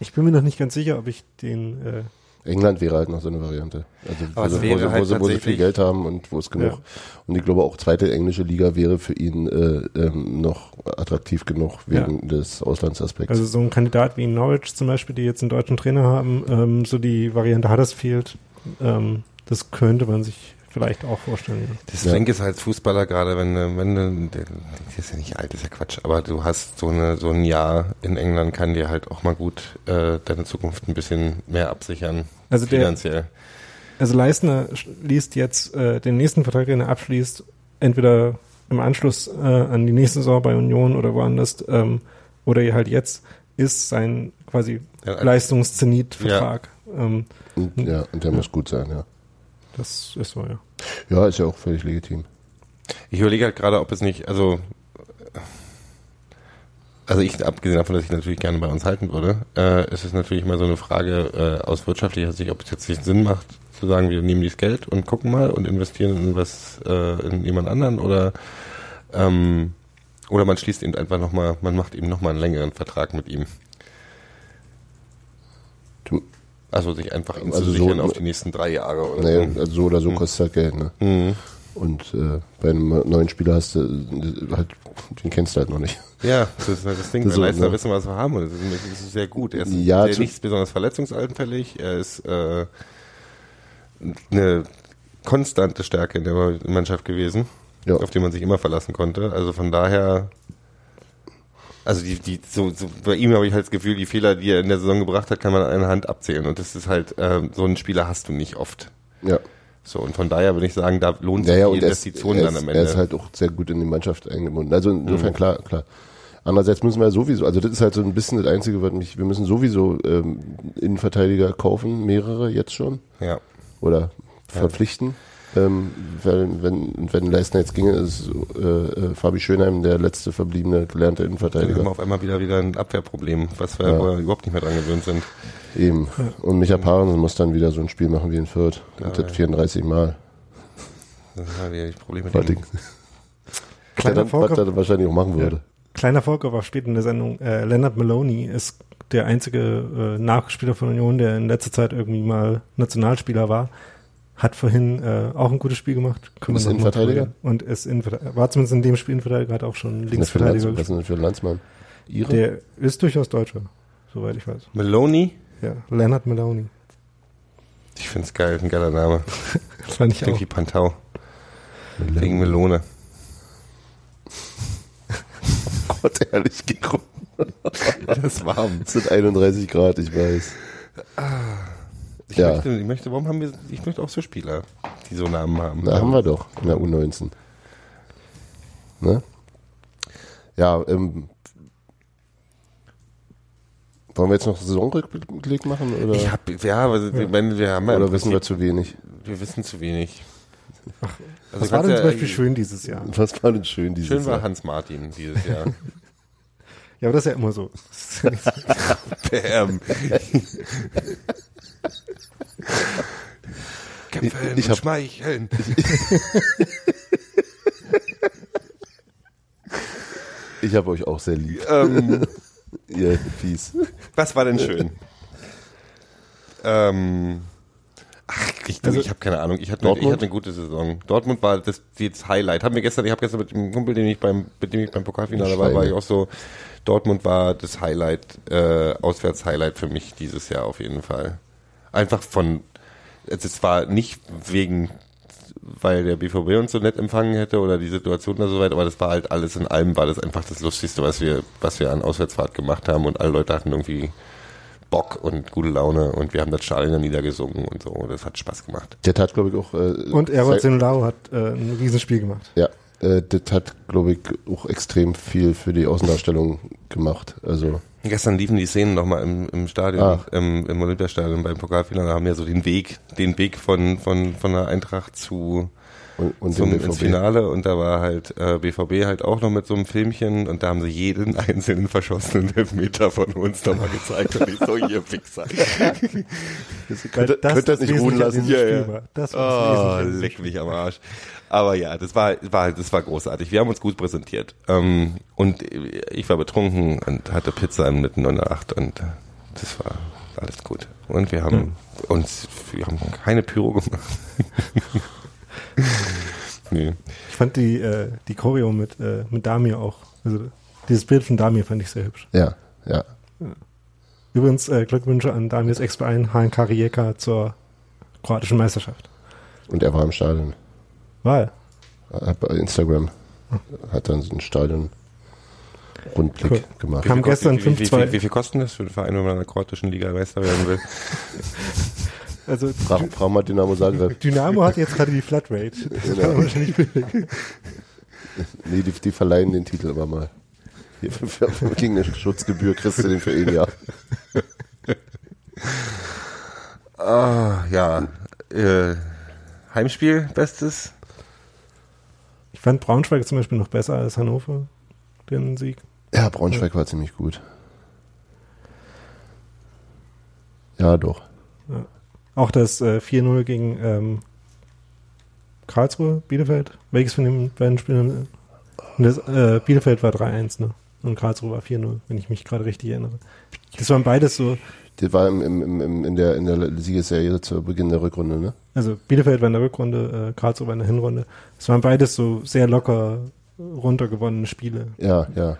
ich bin mir noch nicht ganz sicher, ob ich den äh, England wäre halt noch so eine Variante. Also Aber wo, sie, wo, sie, wo, halt sie, wo sie viel Geld haben und wo es genug. Ja. Und ich glaube auch zweite englische Liga wäre für ihn äh, ähm, noch attraktiv genug wegen des Auslandsaspekts. Also so ein Kandidat wie Norwich zum Beispiel, die jetzt einen deutschen Trainer haben, ähm, so die Variante Huddersfield, ähm, das könnte man sich vielleicht auch vorstellen. ja. Das Ja. Ding ist als Fußballer gerade, wenn du, wenn du, der der ist ja nicht alt, ist ja Quatsch, aber du hast so eine, so ein Jahr in England kann dir halt auch mal gut äh, deine Zukunft ein bisschen mehr absichern. Also der- finanziell. Also Leistner liest jetzt äh, den nächsten Vertrag, den er abschließt, entweder im Anschluss äh, an die nächste Saison bei Union oder woanders ähm, oder halt jetzt ist sein quasi Ja, Leistungszenit-Vertrag. Ähm, und, ja, und der muss gut sein, ja. Das ist so, ja. Ja, ist ja auch völlig legitim. Ich überlege halt gerade, ob es nicht, also also ich, abgesehen davon, dass ich natürlich gerne bei uns halten würde, äh, ist es natürlich mal so eine Frage äh, aus wirtschaftlicher Sicht, ob es jetzt nicht Sinn macht, zu sagen, wir nehmen dieses Geld und gucken mal und investieren in was, äh, in jemand anderen oder ähm, oder man schließt eben einfach nochmal, man macht eben nochmal einen längeren Vertrag mit ihm. Du, Also sich einfach ihn Also zu so- sichern auf die nächsten drei Jahre oder naja, so. also so oder so kostet halt Geld, ne? Mhm. Und äh, bei einem neuen Spieler hast du halt, den kennst du halt noch nicht. Ja, das ist halt das Ding. Das Wir so, Leistner ne? wissen, was wir haben und das ist, das ist sehr gut. Er ist Ja, sehr nicht besonders verletzungsanfällig. Er ist äh, eine konstante Stärke in der Mannschaft gewesen, Ja. auf die man sich immer verlassen konnte. Also von daher, also die, die, so, so bei ihm habe ich halt das Gefühl, die Fehler, die er in der Saison gebracht hat, kann man an einer Hand abzählen. Und das ist halt, ähm, so einen Spieler hast du nicht oft. Ja. So, und von daher würde ich sagen, da lohnt sich Naja, die er ist, Investition er, dann am er Ende. Mhm. ist halt auch sehr gut in die Mannschaft eingebunden. Also insofern klar, klar. Andererseits müssen wir sowieso, also das ist halt so ein bisschen das Einzige, was mich, wir müssen sowieso ähm, Innenverteidiger kaufen, mehrere jetzt schon, ja. oder verpflichten. Ähm, weil, wenn, wenn Leistner jetzt ginge, ist äh, äh, Fabi Schönheim der letzte verbliebene gelernte Dann haben Innenverteidiger. wir auf einmal wieder wieder ein Abwehrproblem, was wir Ja. überhaupt nicht mehr dran gewöhnt sind. Eben. Und Micha Parensen muss dann wieder so ein Spiel machen wie in Fürth. Ja, und das ja. 34 Mal. Das ist halt wieder das Problem mit dem. Kleiner dann, was er wahrscheinlich auch machen würde. kleiner Vorgriff auch spät in der Sendung. Äh, Leonard Maloney ist der einzige äh, Nachspieler von Union, der in letzter Zeit irgendwie mal Nationalspieler war. Hat vorhin äh, auch ein gutes Spiel gemacht. Können wir Ist Innenverteidiger? Und ist Innenverteidiger. War zumindest in dem Spiel Innenverteidiger, hat auch schon Linksverteidiger was ist denn für ein Landsmann? Ihre? Der ist durchaus Deutscher, soweit ich weiß. Maloney? Ja, Leonard Maloney. Ich find's geil, ein geiler Name. Das [laughs] fand ich Klingt auch. wie Pantau. Wegen Melone. Gott, ehrlich, Gero. Das ist warm. Es sind 31 Grad, ich weiß. Ich, Ja. möchte, ich möchte, warum haben wir, ich möchte auch so Spieler, die so Namen haben. Na, haben wir doch in der U19. Ne? Ja, ähm, wollen wir jetzt noch Saisonrückblick machen? Oder, Ich hab, ja, aber wenn wir haben ja oder wissen wir zu wenig? wir wissen zu wenig. Also Was war denn ja- zum Beispiel schön dieses Jahr? Was war denn schön dieses Schön war Jahr? Hans Martin dieses Jahr. [laughs] Ja, aber das ist ja immer so. [laughs] Bam. [laughs] Kämpfen Ich hab- schmeicheln. Ich habe euch auch sehr lieb. ähm, [laughs] Ihr Fies. was war denn schön? ähm, ach, ich, Also- ich habe keine Ahnung. Ich hatte, eine, ich Dortmund? hatte eine gute Saison. Dortmund war das, das Highlight. Haben wir gestern, ich habe gestern mit dem Kumpel, den ich beim, mit dem ich beim Pokalfinale war, war ich auch so. Dortmund war das Highlight, äh, Auswärts-Highlight für mich dieses Jahr auf jeden Fall. Einfach von, also es war nicht wegen, weil der BVB uns so nett empfangen hätte oder die Situation da so weit, aber das war halt alles in allem, war das einfach das Lustigste, was wir, was wir an Auswärtsfahrt gemacht haben und alle Leute hatten irgendwie Bock und gute Laune und wir haben das Stadion dann niedergesungen und so. Das hat Spaß gemacht. Der hat, glaube ich, auch. Äh, Und sei- Zenlau hat äh, ein Riesenspiel gemacht. Ja, äh, das hat, glaube ich, auch extrem viel für die Außendarstellung gemacht. Also, Gestern liefen die Szenen nochmal im, im Stadion, Ach. im, im Olympiastadion beim Pokalfinale, haben ja so den Weg, den Weg von, von, von der Eintracht zu, und, und zum, ins. Finale und da war halt äh, BVB halt auch noch mit so einem Filmchen und da haben sie jeden [laughs] einzelnen verschossenen Elfmeter von uns nochmal gezeigt und ich so, ihr Wichser. [laughs] Könnt, das könnt das nicht ruhen lassen? diesem Ja, Spiel ja. Das Oh, leck mich am Arsch. Aber ja, das war, war, das war großartig. Wir haben uns gut präsentiert. Ähm, und ich war betrunken und hatte Pizza mit 908 und das war, alles gut. Und wir haben uns, wir haben keine Pyro gemacht. [laughs] [laughs] nee. Ich fand die, äh, die Choreo mit, äh, mit Damir auch. Also dieses Bild von Damir fand ich sehr hübsch. Ja, ja. Übrigens äh, Glückwünsche an Damirs Ex-Verein HNK Rijeka zur kroatischen Meisterschaft. Und er war im Stadion. War er? Hat bei Instagram hat dann so einen Stadion Rundblick Cool. gemacht. Kam gestern wie, wie, wie, 5-2. wie, wie viel kostet das für einen Verein, wenn man in der kroatischen Liga Meister werden will? [laughs] Also Frag, frag mal Dynamo Zagreb. Dynamo hat jetzt gerade die Flatrate. Das kann man wahrscheinlich billig. Nee, die, die verleihen den Titel immer mal. Hier, für, für, gegen eine Schutzgebühr kriegst du den für ein Jahr. Ah, ja. Äh, Heimspiel, bestes. Ich fand Braunschweig zum Beispiel noch besser als Hannover, den Sieg. Ja, Braunschweig war ziemlich gut. Ja, doch. Auch das äh, 4-0 gegen ähm, Karlsruhe, Bielefeld. Welches von den beiden Spielen? Das, äh, Bielefeld war 3-1, ne? Und Karlsruhe war 4-0, wenn ich mich gerade richtig erinnere. Das waren beides so, Das war im, im, im, im, in, der, in der Siegesserie zu Beginn der Rückrunde, ne? also Bielefeld war in der Rückrunde, äh, Karlsruhe war in der Hinrunde. Es waren beides so sehr locker runtergewonnene Spiele. Ja, ja.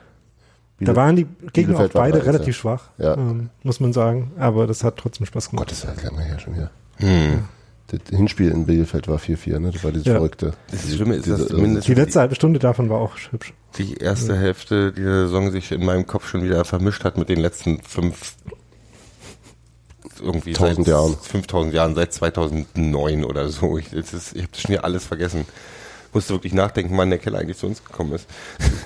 Da waren die Gegner auch Bielefeld war beide relativ schwach, Ja. ähm, muss man sagen. Aber das hat trotzdem Spaß Gott, gemacht. das ist halt lange her schon wieder. Hm. Das Hinspiel in Bielefeld war 4-4, ne? Das war dieses Ja. Verrückte. Das Schlimme ist, dass Diese- zumindest Die letzte halbe Stunde davon war auch hübsch. die erste Hälfte dieser Saison sich in meinem Kopf schon wieder vermischt hat mit den letzten fünf irgendwie Tausend seit Jahren. 5000 Jahren, seit 2009 oder so. Ich, ist, ich habe das schon wieder alles vergessen. Musste wirklich nachdenken, wann der Keller eigentlich zu uns gekommen ist.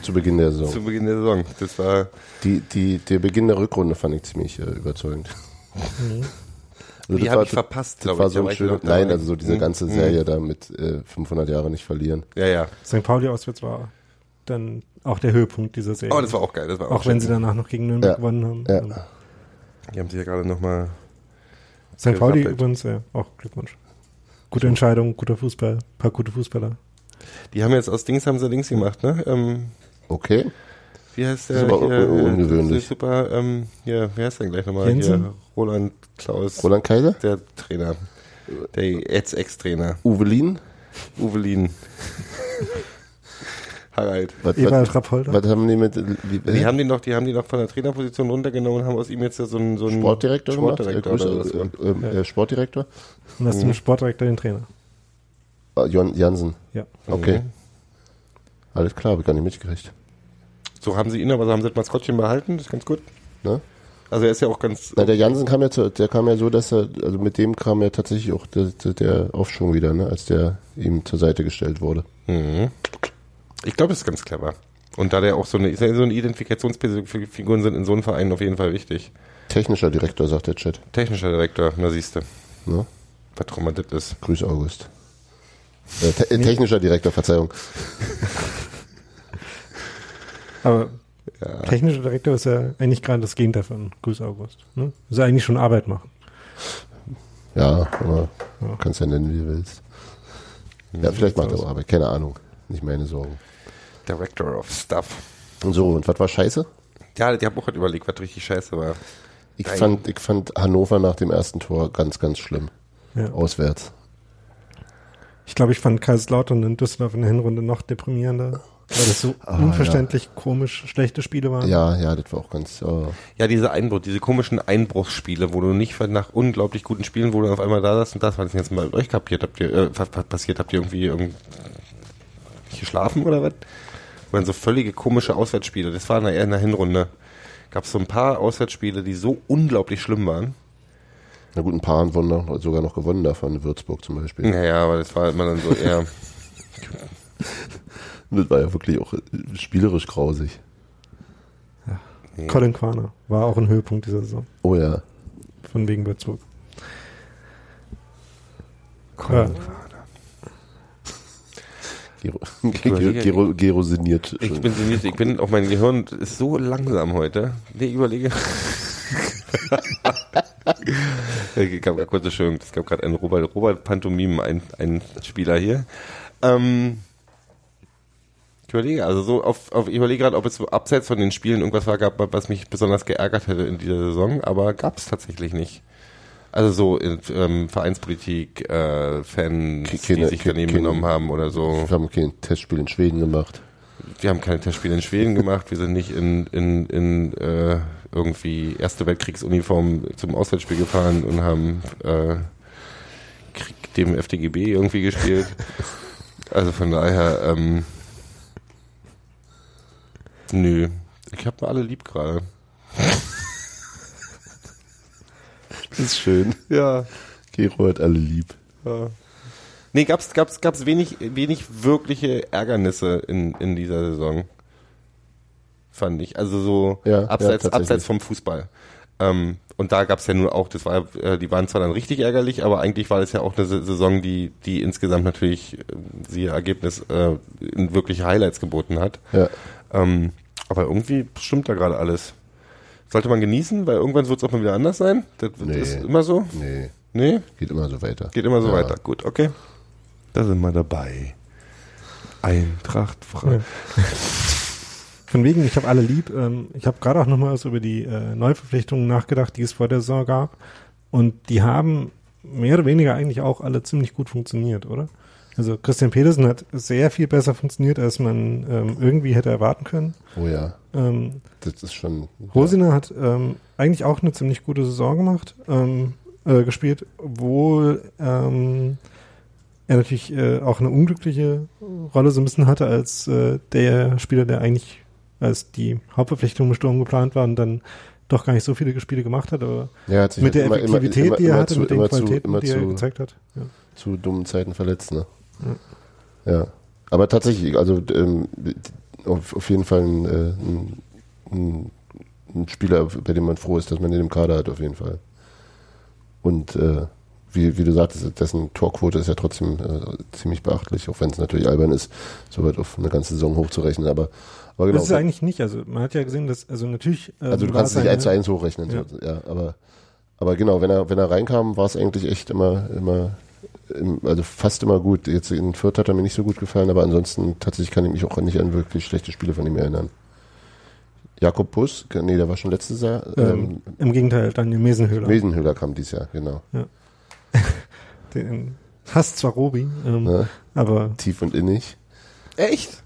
Zu Beginn der Saison. [laughs] Zu Beginn der Saison. Das war, Die, die, der Beginn der Rückrunde fand ich ziemlich äh, überzeugend. Also die habe ich verpasst, Das glaube war ich. so ein schöner, nein, also so diese Hm. ganze Hm. Serie da mit äh, 500 Jahre nicht verlieren. Ja, ja. St. Pauli auswärts war dann auch der Höhepunkt dieser Serie. Oh, das war auch geil. Das war auch wenn schön. sie danach noch gegen Nürnberg Ja. gewonnen haben. Ja. Die haben sich ja gerade nochmal. St. Pauli übrigens, ja, auch Glückwunsch. Gute Entscheidung, guter Fußball, paar gute Fußballer. Die haben jetzt aus Dings haben sie Dings gemacht, ne? Ähm, Okay. wie heißt Das der? ist aber hier, un- ungewöhnlich. das ist Super, ähm, hier, wer heißt denn gleich nochmal? Jensen? Hier, Roland Klaus. Roland Kaiser? Der Trainer. Der jetzt Ex-Trainer. Uvelin? Uvelin. [laughs] Harald. Was, was, Rappolter. was haben die mit wie, Die haben den noch, die haben die noch von der Trainerposition runtergenommen und haben aus ihm jetzt so einen, so einen Sportdirektor, Sportdirektor gemacht? oder was Äh. Grüße, äh, äh, Sportdirektor? Und hast Mhm. dem Sportdirektor den Trainer. Ah, Jansen. Ja. Okay. Alles klar, hab ich gar nicht mitgekriegt. So haben sie ihn, aber so haben sie das Maskottchen behalten, das ist ganz gut. Ne? Also er ist ja auch ganz. Na, der Jansen kam ja zu, der kam ja so, dass er, also mit dem kam ja tatsächlich auch der, der- Aufschwung wieder, ne, als der ihm zur Seite gestellt wurde. Mhm. Ich glaube, das ist ganz clever. Und da der auch so eine, so eine Identifikationsfiguren sind in so einem Verein auf jeden Fall wichtig. Technischer Direktor, sagt der Chat. Technischer Direktor, na siehste, Ne? was das ist. Grüß August. Äh, te äh, technischer Direktor, Verzeihung. Aber Ja. technischer Direktor ist ja eigentlich gerade das Gegenteil von Grüß August. Ne? Ist ja eigentlich schon Arbeit machen. Ja, aber Ja. kannst ja nennen, wie du willst. Ja, vielleicht macht er auch Arbeit, keine Ahnung. Nicht meine Sorgen. Director of Stuff. Und so, und was war scheiße? Ja, die haben auch halt überlegt, was richtig scheiße war. Ich Nein. fand, ich fand Hannover nach dem ersten Tor ganz, ganz schlimm. Ja. Auswärts. Ich glaube, ich fand Kaiserslautern in Düsseldorf in der Hinrunde noch deprimierender, weil das so Ah, unverständlich komisch schlechte Spiele waren. Ja, ja, das war auch ganz, oh. Ja, diese Einbruch, diese komischen Einbruchsspiele, wo du nicht nach unglaublich guten Spielen, wo du auf einmal da saßt und das, was denn jetzt mal mit euch kapiert? Habt ihr, äh, passiert? Habt ihr irgendwie irgend geschlafen oder was? Waren so völlige komische Auswärtsspiele. Das war in der, eher in der Hinrunde. Gab es so ein paar Auswärtsspiele, die so unglaublich schlimm waren. Na gut, ein paar haben noch, sogar noch gewonnen davon, Würzburg zum Beispiel. Naja, aber das war immer dann so eher. [laughs] Das war ja wirklich auch spielerisch grausig. nee. Colin Quaner war auch ein Höhepunkt dieser Saison, Oh ja. von wegen Würzburg. Colin Ja. Gero, sinniert. Ich bin sinniert, ich bin, auch mein Gehirn ist so langsam heute. Nee, ich überlege. [laughs] [laughs] es gab gerade kurz Entschuldigung, es gab gerade einen Robert, Robert Pantomim, ein, ein Spieler hier. Ähm, Ich überlege, also so auf, auf ich überlege gerade, ob es so abseits von den Spielen irgendwas war, gab, was mich besonders geärgert hätte in dieser Saison, aber gab es tatsächlich nicht. Also so in, ähm, Vereinspolitik, äh, Fans, die Keine- sich keine- daneben keine- genommen haben oder so. Wir haben kein Testspiel in Schweden gemacht. Wir haben keine Testspiele in Schweden gemacht, wir sind nicht in, in, in äh, irgendwie Erste Weltkriegsuniform zum Auswärtsspiel gefahren und haben äh, Krieg dem FDGB irgendwie gespielt. [laughs] Also von daher, ähm, nö. Ich habe alle lieb gerade. Das [laughs] ist schön. Ja. Gero hat alle lieb. Ja. Nee, gab's, gab's, gab's wenig, wenig wirkliche Ärgernisse in, in dieser Saison. Fand ich. Also so Ja, ja, abseits, tatsächlich. abseits vom Fußball. Ähm, und da gab's ja nur auch, das war, äh, die waren zwar dann richtig ärgerlich, aber eigentlich war das ja auch eine Sa- Saison, die, die insgesamt natürlich, äh, siehe Ergebnis, äh, in wirkliche Highlights geboten hat. Ja. Ähm, aber irgendwie stimmt da gerade alles. Sollte man genießen, weil irgendwann wird's auch mal wieder anders sein. Das Nee. ist immer so. Nee, Nee? geht immer so weiter. Geht immer so Ja. weiter. Gut, okay. Da sind wir dabei. Eintracht frei. [laughs] Von wegen, ich habe alle lieb. Ähm, ich habe gerade auch nochmal so über die äh, Neuverpflichtungen nachgedacht, die es vor der Saison gab. Und die haben mehr oder weniger eigentlich auch alle ziemlich gut funktioniert, oder? Also Christian Petersen hat sehr viel besser funktioniert, als man ähm, irgendwie hätte erwarten können. Oh ja, Ähm, das ist schon. Rosiner hat ähm, eigentlich auch eine ziemlich gute Saison gemacht, ähm, äh, gespielt, obwohl ähm, er natürlich äh, auch eine unglückliche Rolle so ein bisschen hatte als äh, der Spieler, der eigentlich als die Hauptverpflichtung im Sturm geplant war und dann doch gar nicht so viele Spiele gemacht hat, aber Ja, hat mit halt der immer- immer- Effektivität, immer- die er immer hatte, zu- mit den zu- Qualitäten, immer die er zu- gezeigt hat. Ja. zu dummen Zeiten verletzt, ne? Ja. Aber tatsächlich, also ähm, auf, auf jeden Fall ein, äh, ein, ein Spieler, bei dem man froh ist, dass man den im Kader hat, auf jeden Fall. Und äh, wie, wie du sagtest, dessen Torquote ist ja trotzdem äh, ziemlich beachtlich, auch wenn es natürlich albern ist, so weit auf eine ganze Saison hochzurechnen. Aber, aber genau. Das ist eigentlich nicht, also man hat ja gesehen, dass, also natürlich. ähm, Also du kannst es nicht eins zu eins hochrechnen, Ja. so, ja, aber, aber genau, wenn er, wenn er reinkam, war es eigentlich echt immer, immer, im, also fast immer gut. Jetzt in Fürth hat er mir nicht so gut gefallen, aber ansonsten tatsächlich kann ich mich auch nicht an wirklich schlechte Spiele von ihm erinnern. Jakob Buss, nee, der war schon letztes Jahr. Ähm, Im Gegenteil, Daniel Mesenhöhler. Mesenhöhler kam dieses Jahr, genau. [laughs] Den hasst zwar Robi, ähm, Ja. aber Tief und innig. Echt?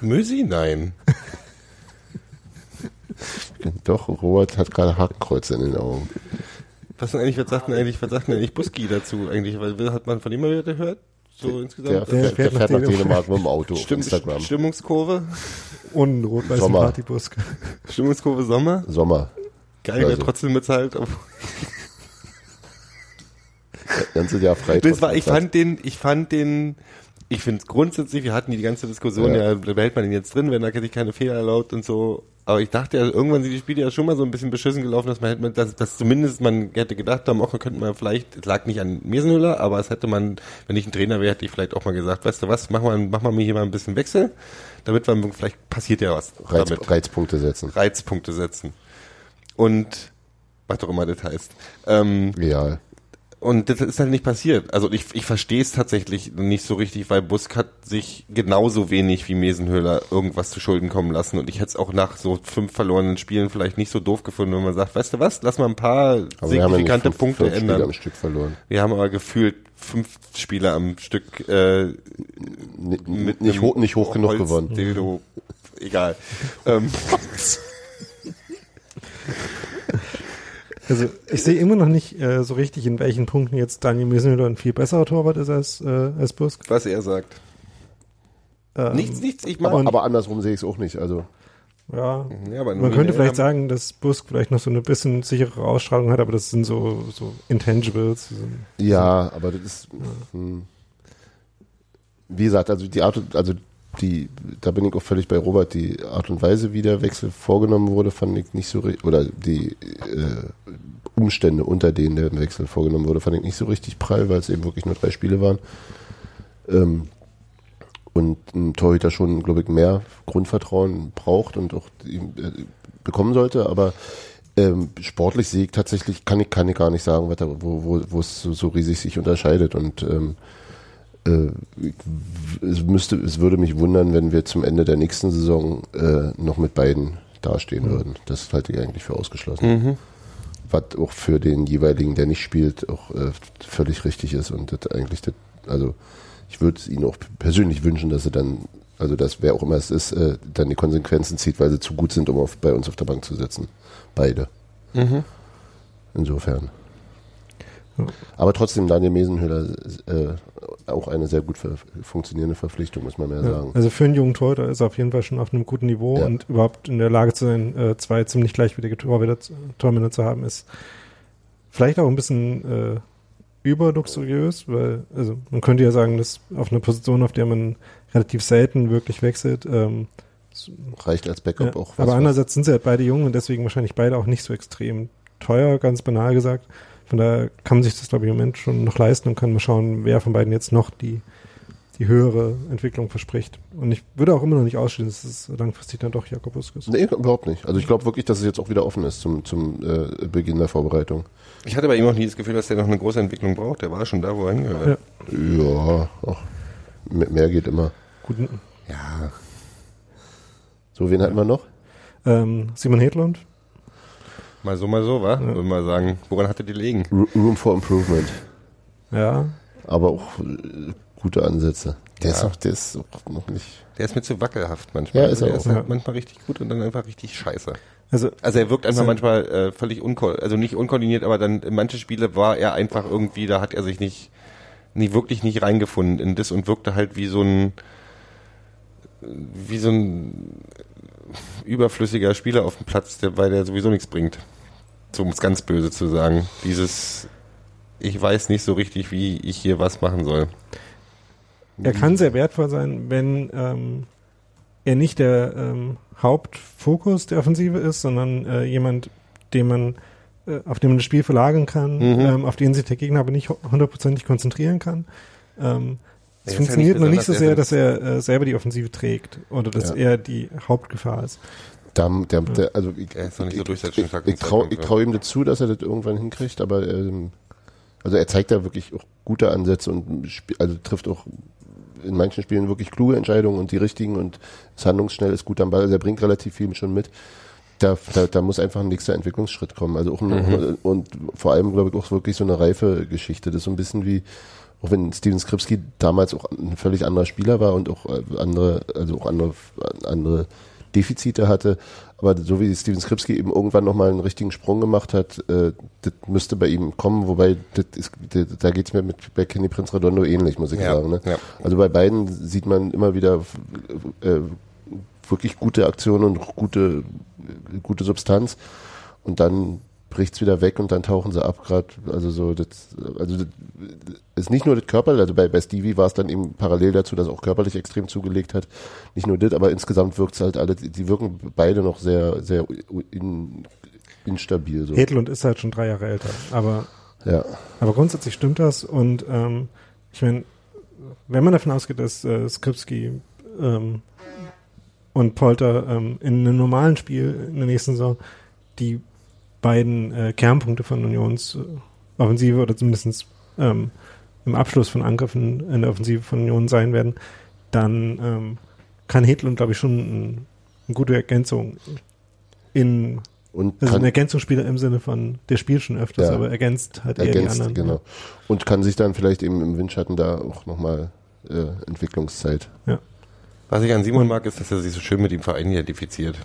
Mösi? Nein. [laughs] Doch, Robert hat gerade Hakenkreuze in den Augen. Was denn eigentlich, was sagt denn eigentlich, was sagt denn eigentlich Buski dazu eigentlich? Weil hat man von ihm mal wieder gehört? So Der, insgesamt? der, fährt fährt, nach Dänemark. Dänemark mit dem Auto Stimm, Instagram. Stimmungskurve? einen rot-weißen. Partybus. Stimmungskurve Sommer? Sommer. Geil, Also. trotzdem bezahlt. obwohl- [laughs] Ganze Jahr frei. Das war, ich fand den, ich fand den, ich finde grundsätzlich, wir hatten die ganze Diskussion, Ja. ja, behält man den jetzt drin, wenn er sich keine Fehler erlaubt und so. Aber ich dachte ja, irgendwann sind die Spiele ja schon mal so ein bisschen beschissen gelaufen, dass man hätte, dass, dass zumindest man hätte gedacht haben, auch könnte man vielleicht, es lag nicht an Mesenhüller, aber es hätte man, wenn ich ein Trainer wäre, hätte ich vielleicht auch mal gesagt, weißt du was, mach mal, mach mal mir hier mal ein bisschen Wechsel, damit man, vielleicht passiert ja was Reiz, damit. Reizpunkte setzen. Reizpunkte setzen. Und, was auch immer das heißt. Ähm, Real. Und das ist halt nicht passiert. Also ich, ich verstehe es tatsächlich nicht so richtig, weil Busk hat sich genauso wenig wie Mesenhöhler irgendwas zu Schulden kommen lassen. Und ich hätte es auch nach so fünf verlorenen Spielen vielleicht nicht so doof gefunden, wenn man sagt, weißt du was, lass mal ein paar Aber wir haben ja nicht signifikante fünf, Punkte fünf ändern. am Stück verloren. Wir haben aber gefühlt fünf Spiele am Stück äh, N mit nicht, hoch, nicht hoch genug Holz- gewonnen. Dildo. Egal. ähm, [laughs] [laughs] Also ich sehe immer noch nicht äh, so richtig, in welchen Punkten jetzt Daniel Mesenhöhler ein viel besserer Torwart ist als, äh, als Busk. was er sagt. Ähm, Nichts, nichts. Ich mag. Aber, aber andersrum sehe ich es auch nicht. Also Ja, ja, aber man könnte vielleicht sagen, dass Busk vielleicht noch so eine bisschen sicherere Ausstrahlung hat, aber das sind so, so Intangibles. sind- ja, aber das ist hm. wie gesagt, also die Art, also die, da bin ich auch völlig bei Robert. Die Art und Weise, wie der Wechsel vorgenommen wurde, fand ich nicht so ri- oder die äh, Umstände, unter denen der Wechsel vorgenommen wurde, fand ich nicht so richtig prall, weil es eben wirklich nur drei Spiele waren. Ähm, und ein Torhüter schon, glaube ich, mehr Grundvertrauen braucht und auch äh, bekommen sollte, aber ähm, sportlich sehe ich tatsächlich, kann ich, kann ich gar nicht sagen, wo, wo, wo es so, so riesig sich unterscheidet und ähm, äh, es müsste, es würde mich wundern, wenn wir zum Ende der nächsten Saison äh, noch mit beiden dastehen würden. Das halte ich eigentlich für ausgeschlossen. Mhm. Was auch für den jeweiligen, der nicht spielt, auch äh, völlig richtig ist und das eigentlich, das, also ich würde es ihnen auch persönlich wünschen, dass sie dann, also dass wer auch immer es ist, äh, dann die Konsequenzen zieht, weil sie zu gut sind, um auf, bei uns auf der Bank zu sitzen. Beide. Mhm. Insofern. Ja. Aber trotzdem, Daniel Mesenhöhler äh, auch eine sehr gut funktionierende Verpflichtung, muss man mehr Ja. sagen. Also für einen jungen Torhüter ist er auf jeden Fall schon auf einem guten Niveau Ja. und überhaupt in der Lage zu sein, äh, zwei ziemlich gleichwertige Torhüter, Tormänner zu haben, ist vielleicht auch ein bisschen äh, überluxuriös, weil, also man könnte ja sagen, dass auf einer Position, auf der man relativ selten wirklich wechselt, ähm, Reicht als ja, Backup auch. aber andererseits sind sie halt beide jung und deswegen wahrscheinlich beide auch nicht so extrem teuer, ganz banal gesagt. Von daher kann man sich das, glaube ich, im Moment schon noch leisten und kann mal schauen, wer von beiden jetzt noch die, die höhere Entwicklung verspricht. Und ich würde auch immer noch nicht ausschließen, dass es langfristig dann doch Jakobus ist. Nee, überhaupt nicht. Also ich glaube wirklich, dass es jetzt auch wieder offen ist zum, zum äh, Beginn der Vorbereitung. Ich hatte bei ihm auch nie das Gefühl, dass der noch eine große Entwicklung braucht. Der war schon da, wo er hingehört. Ja. Ja, ach, mehr geht immer. Gut, Ja. So, wen hatten wir noch? ähm, Simon Hedlund, Mal so, mal so, wa? Ja. Würde mal sagen, woran hatte die liegen? Room for Improvement. ja, Aber auch äh, gute Ansätze. Der ist Ja. noch, der ist auch noch nicht. Der ist mir zu wackelhaft manchmal. Ja, ist er der auch. ist halt Ja. manchmal richtig gut und dann einfach richtig scheiße. also Also er wirkt einfach Also- manchmal äh, völlig unko also nicht unkoordiniert, aber dann in manche Spiele war er einfach irgendwie, da hat er sich nicht, nie wirklich nicht reingefunden in das und wirkte halt wie so ein wie so ein überflüssiger Spieler auf dem Platz, der, weil der sowieso nichts bringt. So um es ganz böse zu sagen. Dieses ich weiß nicht so richtig, wie ich hier was machen soll. er kann sehr wertvoll sein, wenn ähm, er nicht der ähm, Hauptfokus der Offensive ist, sondern äh, jemand, den man äh, auf den man das Spiel verlagern kann, Mhm. ähm, auf den sich der Gegner aber nicht hu- hundertprozentig konzentrieren kann. Ähm, es Er ist ja funktioniert nicht noch nicht so sehr, dass er äh, selber die Offensive trägt oder dass Ja. er die Hauptgefahr ist. Da, der, der, also ich, Er ist noch nicht so ich, ich, ich traue ich trau ihm dazu, dass er das irgendwann hinkriegt, aber ähm, also er zeigt da wirklich auch gute Ansätze und also trifft auch in manchen Spielen wirklich kluge Entscheidungen und die richtigen und ist handlungsschnell, ist gut am Ball, also er bringt relativ viel schon mit. Da, da, da muss einfach ein nächster Entwicklungsschritt kommen. Also auch ein, und vor allem, glaube ich, auch wirklich so eine reife Geschichte. Das ist so ein bisschen wie, auch wenn Steven Skripski damals auch ein völlig anderer Spieler war und auch äh, andere, also auch andere, andere Defizite hatte, aber so wie Steven Skripski eben irgendwann nochmal einen richtigen Sprung gemacht hat, äh, das müsste bei ihm kommen, wobei das ist, das, da geht's mir mit bei Kenny Prince Redondo ähnlich, muss ich Ja, sagen. Ne? ja. Also bei beiden sieht man immer wieder äh, wirklich gute Aktionen und gute, gute Substanz und dann bricht's wieder weg und dann tauchen sie ab gerade also so das also das ist nicht nur das Körper also bei, bei Stevie war es dann eben parallel dazu dass er auch körperlich extrem zugelegt hat. Nicht nur das aber insgesamt wirkt's halt alle die wirken beide noch sehr sehr in, instabil so. Hedlund ist halt schon drei Jahre älter, aber ja. Aber grundsätzlich stimmt das und ähm, ich meine, wenn man davon ausgeht, dass äh, Skripski ähm, und Polter ähm, in einem normalen Spiel in der nächsten Saison die beiden äh, Kernpunkte von Unions äh, Offensive oder zumindest ähm, im Abschluss von Angriffen in der Offensive von Union sein werden, dann ähm, kann Hedlund, glaube ich, schon ein, eine gute Ergänzung in und also ein Ergänzungsspieler im Sinne von, der spielt schon öfters, Ja. aber ergänzt halt eher die ergänzt anderen. genau und kann sich dann vielleicht eben im Windschatten da auch nochmal äh, Entwicklungszeit Was ich an Simon mag, ist, dass er sich so schön mit dem Verein identifiziert.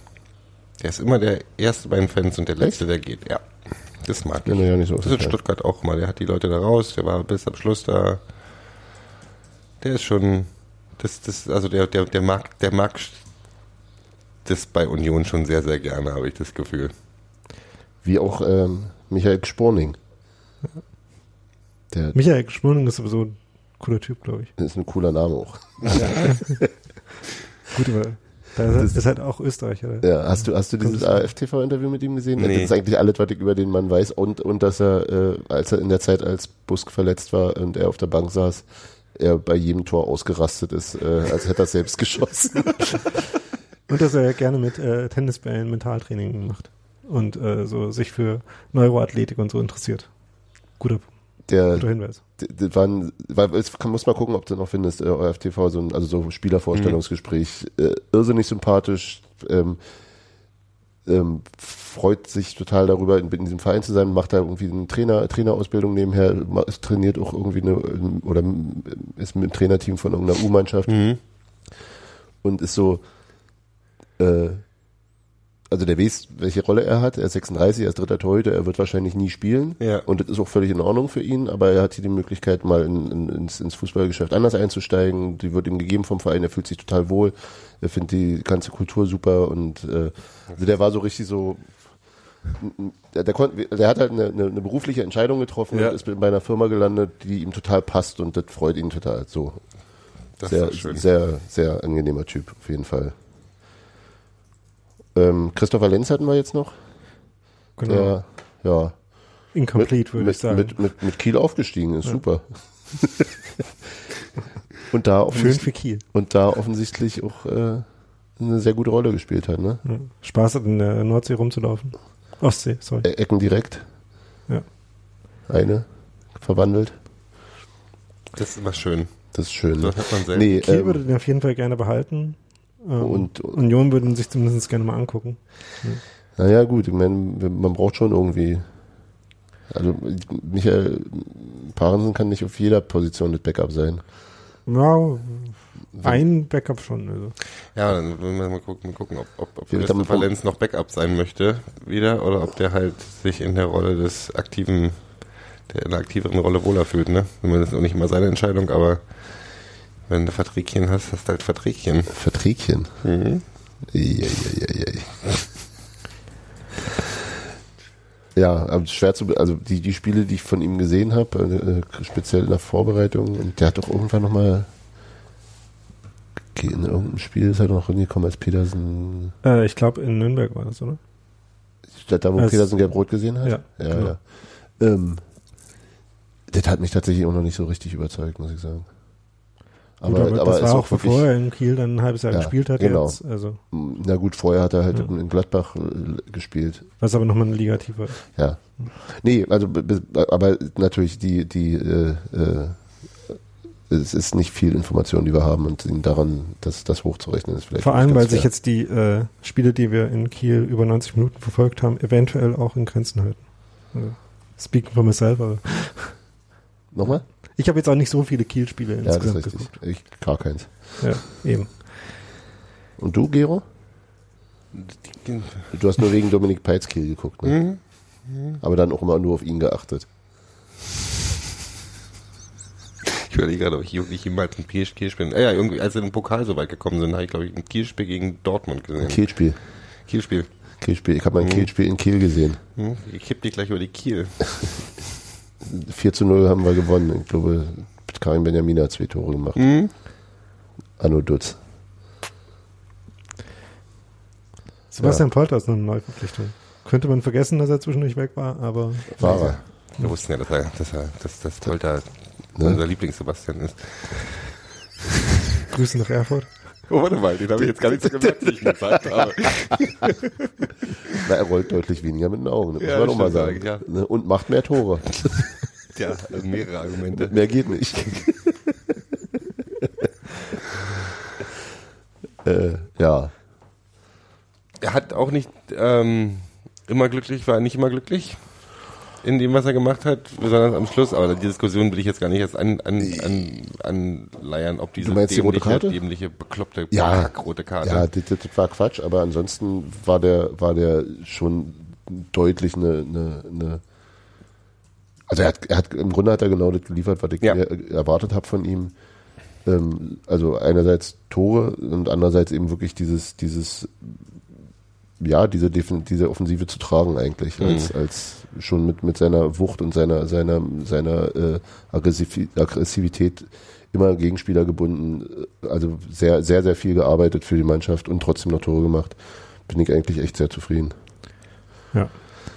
Der ist immer der Erste bei den Fans und der Letzte, der geht. Ja, das mag ich. Ja nicht so Das ist in. Stuttgart auch mal. Der hat die Leute da raus, der war bis am Schluss da. Der ist schon, das, das, also der, der, der mag, der mag das bei Union schon sehr, sehr gerne, habe ich das Gefühl. wie auch ähm, Michael Sporning der Michael Schmurning ist sowieso ein cooler Typ, glaube ich. ist ein cooler Name auch [laughs] Gut, aber da ist, ist halt auch Österreicher. Ja, hast du, hast du dieses das- AFTV-Interview mit ihm gesehen? Nee. Das ist eigentlich alles, was ich über den Mann weiß. Und, und dass er, äh, als er in der Zeit als Busk verletzt war und er auf der Bank saß, er bei jedem Tor ausgerastet ist, äh, als hätte er selbst [laughs] geschossen. [laughs] Und dass er ja gerne mit äh, Tennisbällen Mentaltraining macht und äh, so sich für Neuroathletik und so interessiert. Guter der, Guter Hinweis. d- d- waren, weil es kann, muss mal gucken, ob du noch findest, äh, ORF-TV, so ein, also so Spielervorstellungsgespräch, äh, irrsinnig sympathisch, ähm, ähm, freut sich total darüber, in, in diesem Verein zu sein, macht da irgendwie eine Trainer, Trainerausbildung nebenher, es trainiert auch irgendwie eine, oder ähm, ist mit dem Trainerteam von irgendeiner U-Mannschaft. Mhm. und ist so, äh, also der weiß, welche Rolle er hat. Er ist 36, er ist dritter Torhüter, er wird wahrscheinlich nie spielen. Ja. Und das ist auch völlig in Ordnung für ihn, aber er hat hier die Möglichkeit, mal in, in, ins, ins Fußballgeschäft anders einzusteigen. Die wird ihm gegeben vom Verein, er fühlt sich total wohl. Er findet die ganze Kultur super und äh, also der war so richtig so. Der, der, konnte, der hat halt eine, eine, eine berufliche Entscheidung getroffen Ja. und ist bei einer Firma gelandet, die ihm total passt und das freut ihn total. So, Das sehr, ist doch schön. sehr, sehr angenehmer Typ, auf jeden Fall. Ähm, Christopher Lenz hatten wir jetzt noch. Genau. Der, ja, Incomplete, würde mit, ich sagen. Mit, mit, mit Kiel aufgestiegen, ist super. [laughs] und, da Schön offensichtlich, für Kiel. und da offensichtlich auch äh, eine sehr gute Rolle gespielt hat. Ne? Ja. Spaß hat, in der Nordsee rumzulaufen. Ostsee, sorry. E Ecken direkt, Ja. eine verwandelt. Das ist immer schön. Das ist schön. Das hat man selten. nee, Kiel ähm, würde den auf jeden Fall gerne behalten. Ähm, Und- Union würde ihn sich zumindest gerne mal angucken. Naja, gut, ich meine, man braucht schon irgendwie. Also Michael Parensen kann nicht auf jeder Position das Backup sein. Ja, ein Backup schon. Also. Ja, dann wollen wir mal gucken, mal gucken ob, ob, ob Christopher Lenz noch Backup sein möchte wieder oder ob der halt sich in der Rolle des aktiven, der in einer aktiveren Rolle wohler fühlt, ne? Wenn man das ist auch nicht immer seine Entscheidung, aber wenn du Verträgchen hast, hast du halt Verträgchen. Verträgchen. Mhm. Eieieiei. Ja, aber schwer zu, be- also die, die Spiele, die ich von ihm gesehen habe, äh, speziell in der Vorbereitung, und der hat doch irgendwann nochmal in irgendeinem Spiel ist er doch hingekommen als Petersen, Äh, ich glaube, in Nürnberg war das, oder? statt da, wo Als- Petersen gelb-rot gesehen hat? Ja, ja. genau. ja. Ähm, das hat mich tatsächlich auch noch nicht so richtig überzeugt, muss ich sagen. Gut, aber, das war auch, bevor er in Kiel dann ein halbes Jahr Ja, gespielt hat. genau. Jetzt, also, na gut, vorher hat er halt Ja. in Gladbach äh, gespielt. was aber nochmal eine Liga tiefer ist. Ja. Nee, also aber natürlich die, die äh, äh, es ist nicht viel Information, die wir haben und daran, das, das hochzurechnen ist vielleicht. Vor nicht allem, weil sich fair. jetzt die äh, Spiele, die wir in Kiel über 90 Minuten verfolgt haben, eventuell auch in Grenzen halten. Also, speaking for myself, aber Nochmal? Ich habe jetzt auch nicht so viele Kiel-Spiele Ja, das ist insgesamt richtig. geguckt. Ich gar keins. Ja, eben. Und du, Gero? Du hast nur wegen Dominik Peitzkiel geguckt, ne? Mhm. Aber dann auch immer nur auf ihn geachtet. Ich überlege gerade, ob ich wirklich jemals ein PSG-Spiel. Ah ja, irgendwie, als sie im Pokal so weit gekommen sind, habe ich, glaube ich, ein Kielspiel gegen Dortmund gesehen. Ein Kielspiel. Kielspiel. Kielspiel. Ich habe mal ein Mhm. Kielspiel in Kiel gesehen. Hm? Ich kipp dich gleich über die Kiel. [laughs] 4 zu 0 haben wir gewonnen. Ich glaube, Karim Benjamin hat zwei Tore gemacht. Mhm. Anno Dutz. Sebastian Polter ist noch eine Neuverpflichtung. Könnte man vergessen, dass er zwischendurch weg war, aber War er. Wir wussten ja, dass er, dass er, dass das Polter Ne? unser Lieblings-Sebastian ist. Grüße nach Erfurt. Oh, warte mal, den habe ich jetzt gar nicht so gemerkt, wie ich ihn gesagt habe. Na, er rollt deutlich weniger mit den Augen, das Ja, muss man doch mal stimmt sagen. eigentlich, Ne? Und macht mehr Tore. [laughs] Ja, also mehrere Argumente. mehr geht nicht. [laughs] äh, ja. Er hat auch nicht ähm, immer glücklich, war er nicht immer glücklich in dem, was er gemacht hat, besonders am Schluss. Aber die Diskussion will ich jetzt gar nicht erst an, an, an, anleiern, ob diese meinst die rote Karte? dämliche, bekloppte Ja. rote Karte. Ja, das, das, war Quatsch, aber ansonsten war der, war der schon deutlich eine, eine, eine also er hat, er hat im Grunde hat er genau das geliefert, was ich Ja. erwartet habe von ihm. Ähm, also einerseits Tore und andererseits eben wirklich dieses, dieses, ja, diese, diese Offensive zu tragen eigentlich, als, als schon mit, mit seiner Wucht und seiner, seiner, seiner äh, Aggressiv Aggressivität immer Gegenspieler gebunden, also sehr, sehr, sehr viel gearbeitet für die Mannschaft und trotzdem noch Tore gemacht. Bin ich eigentlich echt sehr zufrieden. Ja.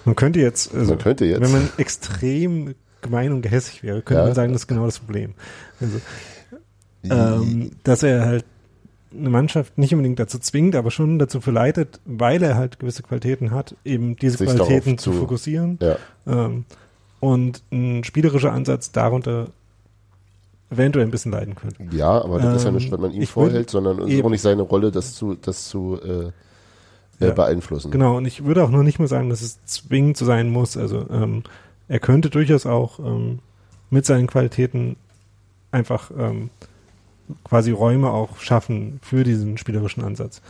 Man könnte jetzt, also, Man könnte jetzt. wenn man extrem gemein und gehässig wäre, könnte Ja. man sagen, das ist genau das Problem. Also, ähm, dass er halt eine Mannschaft nicht unbedingt dazu zwingt, aber schon dazu verleitet, weil er halt gewisse Qualitäten hat, eben diese Sich Qualitäten zu zu- fokussieren. Ja, Ähm, und ein spielerischer Ansatz darunter eventuell ein bisschen leiden könnte. Ja, aber das ist ja Ähm, nicht, was man ihm vorhält, sondern es ist auch nicht seine Rolle, das zu, das zu äh, äh, Ja. beeinflussen. Genau, und ich würde auch noch nicht mal sagen, dass es zwingend so sein muss. Also ähm, er könnte durchaus auch ähm, mit seinen Qualitäten einfach ähm, quasi Räume auch schaffen für diesen spielerischen Ansatz.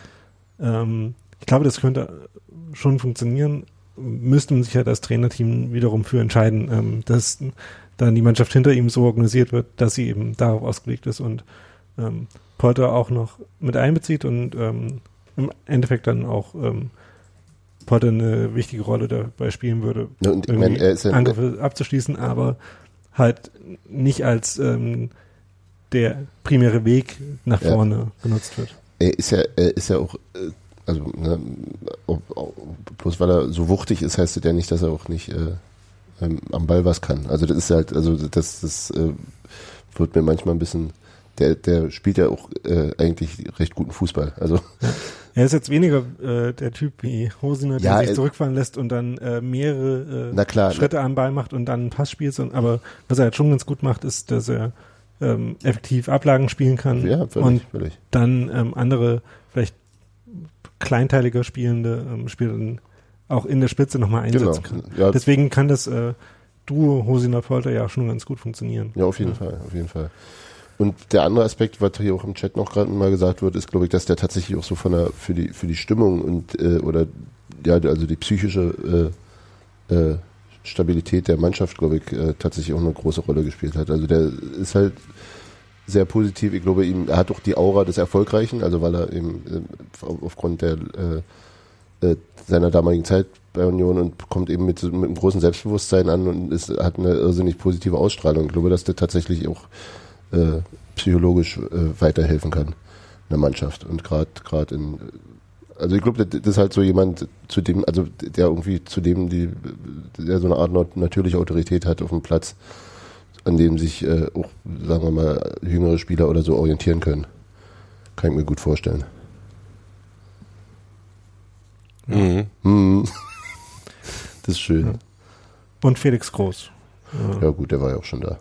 Ähm, ich glaube, das könnte schon funktionieren. Müsste man sich halt als Trainerteam wiederum für entscheiden, ähm, dass dann die Mannschaft hinter ihm so organisiert wird, dass sie eben darauf ausgelegt ist und ähm, Polter auch noch mit einbezieht und ähm, im Endeffekt dann auch ähm, Potter eine wichtige Rolle dabei spielen würde, und meine, ja, Angriffe abzuschließen, aber halt nicht als ähm, der primäre Weg nach Ja. vorne genutzt wird. er ist ja, er ist ja auch, äh, also ne, ob, ob, bloß weil er so wuchtig ist, heißt das ja nicht, dass er auch nicht äh, ähm, am Ball was kann. Also das ist halt, also das, das äh, wird mir manchmal ein bisschen, der, der spielt ja auch äh, eigentlich recht guten Fußball. Also Er ist jetzt weniger äh, der Typ wie Hosiner, der Ja, sich er- zurückfallen lässt und dann äh, mehrere äh, Na klar, Schritte am Ball macht und dann einen Pass spielt. sondern- Aber was er halt schon ganz gut macht, ist, dass er ähm, effektiv Ablagen spielen kann ja, völlig, und völlig. dann ähm, andere, vielleicht kleinteiliger spielende ähm, Spieler dann auch in der Spitze nochmal einsetzen Genau. kann. Ja, Deswegen kann das äh, Duo Hosiner Polter ja auch schon ganz gut funktionieren. Ja, auf jeden Fall, auf jeden Fall. Und der andere Aspekt, was hier auch im Chat noch gerade mal gesagt wird, ist, glaube ich, dass der tatsächlich auch so von der für die für die Stimmung und äh, oder ja, also die psychische äh, äh, Stabilität der Mannschaft, glaube ich, äh, tatsächlich auch eine große Rolle gespielt hat. Also der ist halt sehr positiv. Ich glaube, ihm, er hat auch die Aura des Erfolgreichen, also weil er eben äh, auf- aufgrund der äh, äh, seiner damaligen Zeit bei Union und kommt eben mit, mit einem großen Selbstbewusstsein an und ist, hat eine irrsinnig positive Ausstrahlung. Ich glaube, dass der tatsächlich auch äh, psychologisch äh, weiterhelfen kann einer Mannschaft und gerade in also ich glaube, das ist halt so jemand, zu dem, also der irgendwie zu dem die, der so eine Art nat- natürliche Autorität hat auf dem Platz, an dem sich äh, auch, sagen wir mal, jüngere Spieler oder so orientieren können. Kann ich mir gut vorstellen. Mhm. Hm. [laughs] Das ist schön. Und Felix Groß äh, Ja gut, der war ja auch schon da.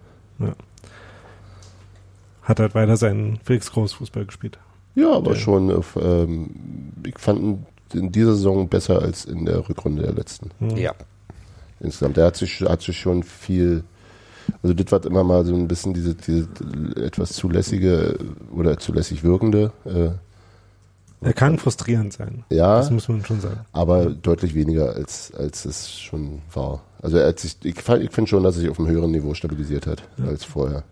hat halt weiter seinen Felix Groß Fußball gespielt. Ja, aber Der- schon, auf, ähm, ich fand ihn in dieser Saison besser als in der Rückrunde der letzten. Mhm. Ja. Insgesamt. Der hat sich, hat sich schon viel, also das war immer mal so ein bisschen diese, diese etwas zulässige oder zulässig wirkende, äh, Er kann frustrierend sein. ja, Das muss man schon sagen. aber deutlich weniger als, als es schon war. Also er hat sich, ich, ich finde schon, dass er sich auf einem höheren Niveau stabilisiert hat als vorher.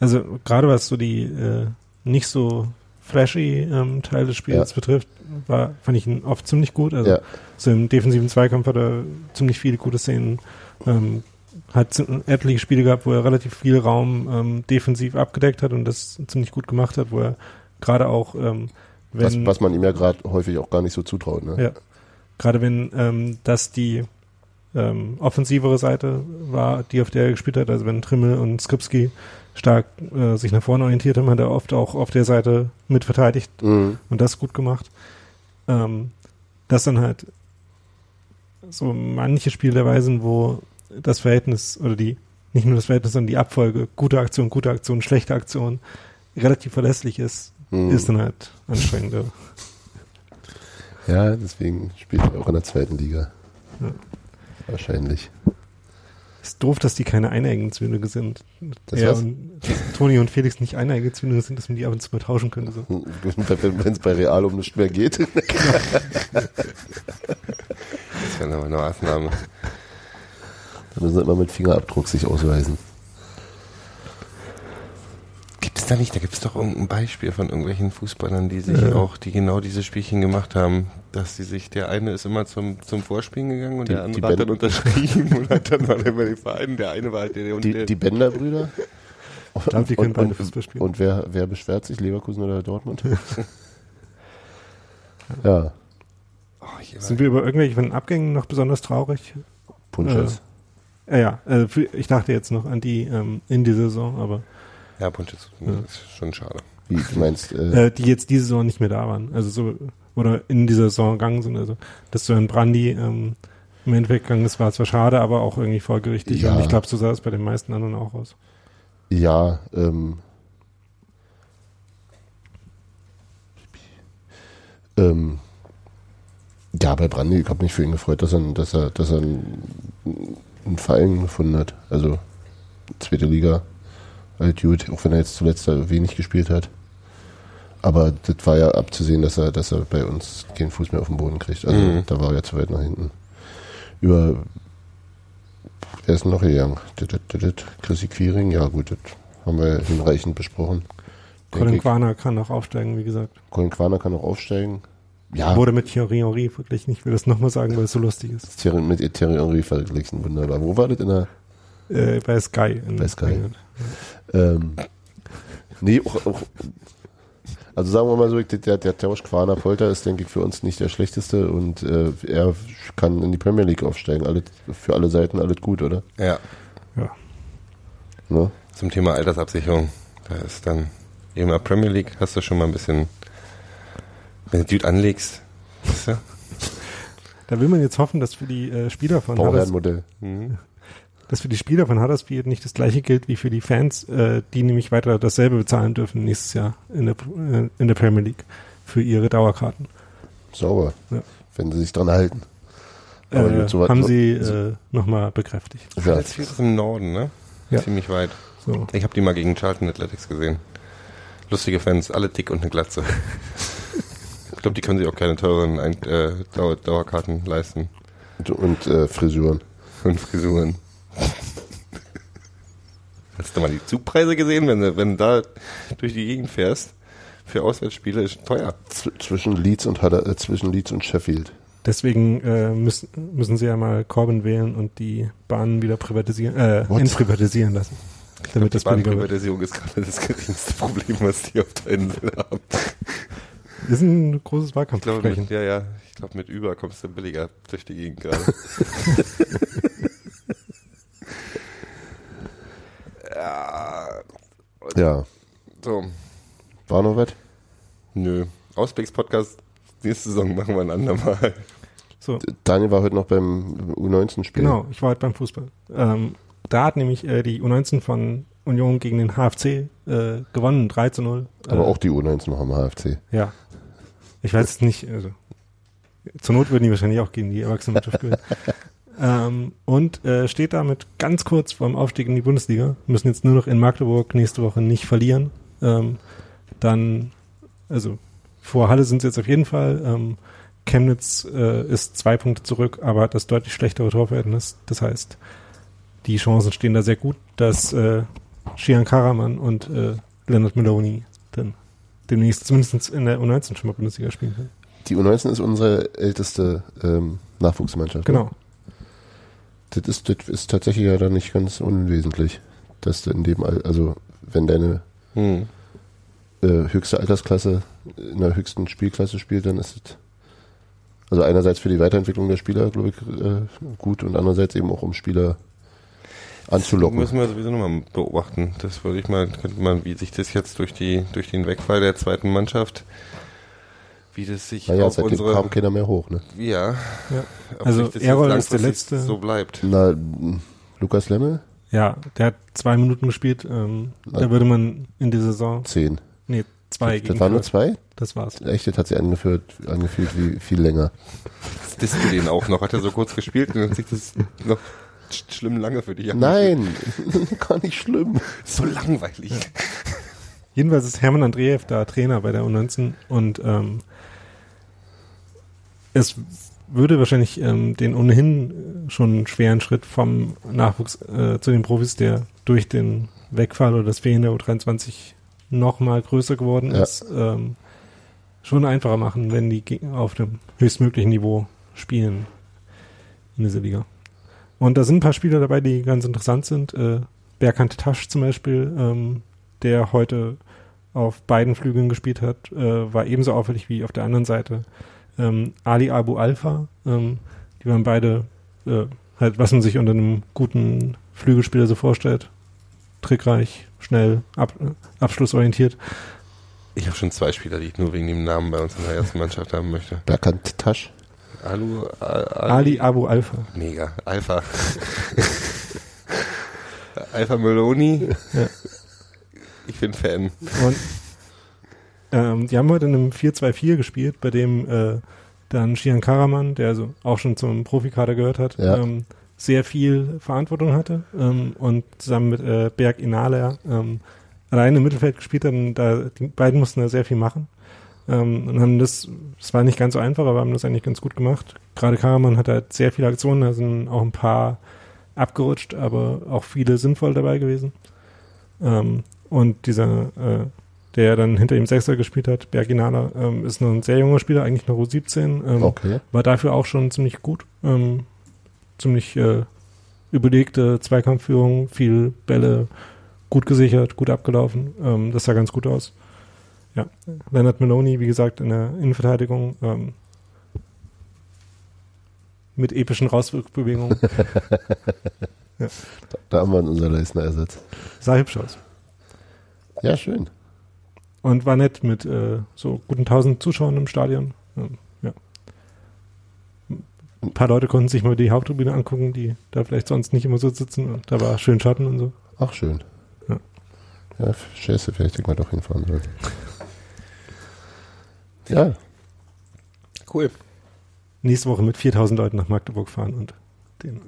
Also gerade was so die äh, nicht so flashy ähm, Teil des Spiels Ja. betrifft, war, fand ich ihn oft ziemlich gut. Also Ja. so im defensiven Zweikampf hat er ziemlich viele gute Szenen. Ähm, hat etliche Spiele gehabt, wo er relativ viel Raum ähm, defensiv abgedeckt hat und das ziemlich gut gemacht hat, wo er gerade auch ähm, Was, wenn was man ihm ja gerade häufig auch gar nicht so zutraut. Ne? Ja. Gerade wenn ähm, das die ähm, offensivere Seite war, die auf der er gespielt hat, also wenn Trimmel und Skripski stark äh, sich nach vorne orientiert haben, hat er oft auch auf der Seite mit verteidigt Mhm. und das gut gemacht. Ähm, das dann halt so manche Spielweisen, wo das Verhältnis oder die, nicht nur das Verhältnis, sondern die Abfolge, gute Aktion, gute Aktion, schlechte Aktion, relativ verlässlich ist, Mhm. ist dann halt anstrengender. Ja, deswegen spielt er auch in der zweiten Liga. Ja. Wahrscheinlich. Ist doof, dass die keine Eineigenzwillinge sind. Das ja, und Toni und Felix nicht Eineigenzwillinge sind, dass man die ab und zu mal tauschen könnte. So. [laughs] Wenn es bei Real um nichts mehr geht. [laughs] Das wäre nochmal eine Maßnahme. Dann müssen sie immer mit Fingerabdruck sich ausweisen. Gibt es da nicht, da gibt es doch irgendein Beispiel von irgendwelchen Fußballern, die sich Ja. auch, die genau diese Spielchen gemacht haben, dass sie sich, der eine ist immer zum, zum Vorspielen gegangen und Die- der andere hat dann Ben- unterschrieben und hat dann mal immer den Verein, der eine war halt der, der, und Die, der die Bender-Brüder? Ich glaube, die können und, beide und, Fußball spielen. und wer, wer beschwert sich? Leverkusen oder Dortmund? [laughs] ja, oh, Sind wir über irgendwelche von den Abgängen noch besonders traurig? Punches. Äh, ja, äh, für, ich dachte jetzt noch an die ähm, in die Saison, aber ja, Punches, Ja. das ist schon schade. Wie du meinst, äh, äh, die jetzt diese Saison nicht mehr da waren. Also so, oder in dieser Saison gegangen sind. Also, dass so ein Brandy ähm, im Endeffekt gegangen ist, war zwar schade, aber auch irgendwie folgerichtig. Ja. Und ich glaube, so sah es bei den meisten anderen auch aus. Ja, ähm, ähm, ja, bei Brandi, ich habe mich für ihn gefreut, dass er, dass er, dass er einen, einen Verein gefunden hat. Also zweite Liga, halt gut, auch wenn er jetzt zuletzt wenig gespielt hat. Aber das war ja abzusehen, dass er, dass er bei uns keinen Fuß mehr auf den Boden kriegt. Also Mhm. da war er ja zu weit nach hinten. Über Wer ist noch gegangen? Chrissy Quiring, ja gut, das haben wir hinreichend besprochen. Colin. Quaner kann auch aufsteigen, wie gesagt. Colin Quaner kann auch aufsteigen. Ja, Wurde mit Thierry Henry verglichen. Ich will das nochmal sagen, weil es so lustig ist. Thierry, mit Thierry Henry verglichen, wunderbar. Wo war das in der, Äh, bei Sky. In Bei Sky. England. Ähm, nee, auch, auch, also sagen wir mal so, der, der Tausch Quaner Polter ist, denke ich, für uns nicht der schlechteste und äh, er kann in die Premier League aufsteigen. Alles, für alle Seiten alles gut, oder? Ja, Ja. Ne? zum Thema Altersabsicherung. Da ist dann eben in der Premier League hast du schon mal ein bisschen, wenn du Dude anlegst, weißt du? Da will man jetzt hoffen, dass für die äh, Spieler von Bauherrenmodell. Mhm. Dass für die Spieler von Huddersfield nicht das gleiche gilt wie für die Fans, äh, die nämlich weiter dasselbe bezahlen dürfen nächstes Jahr in der, äh, in der Premier League für ihre Dauerkarten. Sauber. Ja. Wenn sie sich dran halten. Aber Äh, gut, so haben so- sie äh, nochmal bekräftigt. Ja. Huddersfield ist im Norden, ne? Ja. Ziemlich weit. So. Ich habe die mal gegen Charlton Athletics gesehen. Lustige Fans, alle dick und eine Glatze. [laughs] ich glaube, die können sich auch keine teuren Ein äh, Dauer Dauerkarten leisten. Und, und äh, Frisuren. Und Frisuren. Hast du mal die Zugpreise gesehen, wenn du, wenn du da durch die Gegend fährst? Für Auswärtsspiele ist teuer. Z zwischen Leeds und Hudder, äh, zwischen Leeds und Sheffield. Deswegen äh, müssen, müssen sie ja mal Corbyn wählen und die Bahnen wieder privatisieren, äh, entprivatisieren lassen. Damit das die billiger wird. Bahnprivatisierung ist gerade das geringste Problem, was die auf der Insel haben. Ist ein großes Ich glaube, mit, ja, ja, ich glaube, mit Uber kommst du billiger durch die Gegend gerade. [laughs] ja, Ja. so, War noch was? nö. Ausblicks-Podcast, nächste Saison machen wir ein andermal. So, Daniel war heute noch beim U19-Spiel. genau, ich war heute beim Fußball. Ähm, da hat nämlich äh, die U19 von Union gegen den HFC äh, gewonnen, 3 zu 0. Aber äh, auch die U19 noch am HFC. Ja. Ich weiß es nicht, also zur Not würden die wahrscheinlich auch gegen die Erwachsenenmannschaft spielen. [laughs] ähm, und äh, steht damit ganz kurz vorm Aufstieg in die Bundesliga. Müssen jetzt nur noch in Magdeburg nächste Woche nicht verlieren. Ähm, dann, also vor Halle sind sie jetzt auf jeden Fall. Ähm, Chemnitz äh, ist zwei Punkte zurück, aber hat das deutlich schlechtere Torverhältnis. Das heißt, die Chancen stehen da sehr gut, dass äh, Shian Karaman und äh, Leonard Meloni dann demnächst zumindest in der U19 schon mal Bundesliga spielen können. Die U19 ist unsere älteste ähm, Nachwuchsmannschaft. ne? Das ist, das ist tatsächlich ja dann nicht ganz unwesentlich, dass du in dem, Al also wenn deine Hm. äh, höchste Altersklasse in der höchsten Spielklasse spielt, dann ist es also einerseits für die Weiterentwicklung der Spieler, glaube ich, äh, gut und andererseits eben auch um Spieler anzulocken. Müssen wir sowieso nochmal beobachten. Das würde ich mal, könnte man, wie sich das jetzt durch die, durch den Wegfall der zweiten Mannschaft, wie das sich Naja, auf seitdem unsere, kam keiner mehr hoch. Ne? ja, Ja. Also sich das Errol ist der letzte. so bleibt. Na, Lukas Lemme? Ja, der hat zwei Minuten gespielt. Ähm, da würde man in der Saison, Zehn. nee, zwei Das waren nur zwei? Das war's. Echt, das hat sich angefühlt, angefühlt wie viel länger. Jetzt disst du den auch noch, hat er so kurz gespielt und dann sieht das noch sch- schlimm lange für dich. Nein, [laughs] gar nicht schlimm. So langweilig. Jedenfalls ist Hermann Andreev da Trainer bei der U19 und ähm, es würde wahrscheinlich ähm, den ohnehin schon schweren Schritt vom Nachwuchs äh, zu den Profis, der durch den Wegfall oder das Fehlen der U23 noch mal größer geworden Ja. ist, ähm, schon einfacher machen, wenn die auf dem höchstmöglichen Niveau spielen in dieser Liga. Und da sind ein paar Spieler dabei, die ganz interessant sind. Äh, Berkant Tasch zum Beispiel, ähm, der heute auf beiden Flügeln gespielt hat, äh, war ebenso auffällig wie auf der anderen Seite. Ähm, Ali Abu Alfa, ähm, die waren beide äh, halt, was man sich unter einem guten Flügelspieler so vorstellt. Trickreich, schnell, ab, äh, abschlussorientiert. Ich habe schon zwei Spieler, die ich nur wegen dem Namen bei uns in der ersten Mannschaft haben möchte. Berkant Tasch. Alu, A- Ali Abu Alpha. Mega. Alpha. [laughs] Alpha Meloni. Ich bin Fan. Und ähm, die haben heute in einem 4-2-4 gespielt, bei dem äh, dann Shian Karaman, der also auch schon zum Profikader gehört hat, Ja. ähm, sehr viel Verantwortung hatte ähm, und zusammen mit äh, Berg Inaler ähm, alleine im Mittelfeld gespielt hat und da, die beiden mussten da sehr viel machen. Ähm, und haben das, es war nicht ganz so einfach, aber haben das eigentlich ganz gut gemacht. Gerade Karaman hat halt sehr viele Aktionen, da sind auch ein paar abgerutscht, aber auch viele sinnvoll dabei gewesen. Ähm, und dieser, äh, der dann hinter ihm Sechser gespielt hat, Berginala, ähm, ist noch ein sehr junger Spieler, eigentlich noch U17, ähm, Okay. war dafür auch schon ziemlich gut. Ähm, ziemlich äh, überlegte Zweikampfführung, viel Bälle, gut gesichert, gut abgelaufen. Ähm, das sah ganz gut aus. Ja, Leonard Meloni, wie gesagt, in der Innenverteidigung ähm, mit epischen Rauswirkbewegungen. [laughs] Da haben wir unser Leisner Ersatz. Sah hübsch aus. Ja, schön. Und war nett mit äh, so guten tausend Zuschauern im Stadion. Ähm, ja. Ein paar Leute konnten sich mal die Haupttribüne angucken, die da vielleicht sonst nicht immer so sitzen. Und da war schön Schatten und so. Ach, schön. Ja. Ja, scheiße, vielleicht hätten wir doch hinfahren sollen. Ja, Cool. Nächste Woche mit 4000 Leuten nach Magdeburg fahren und den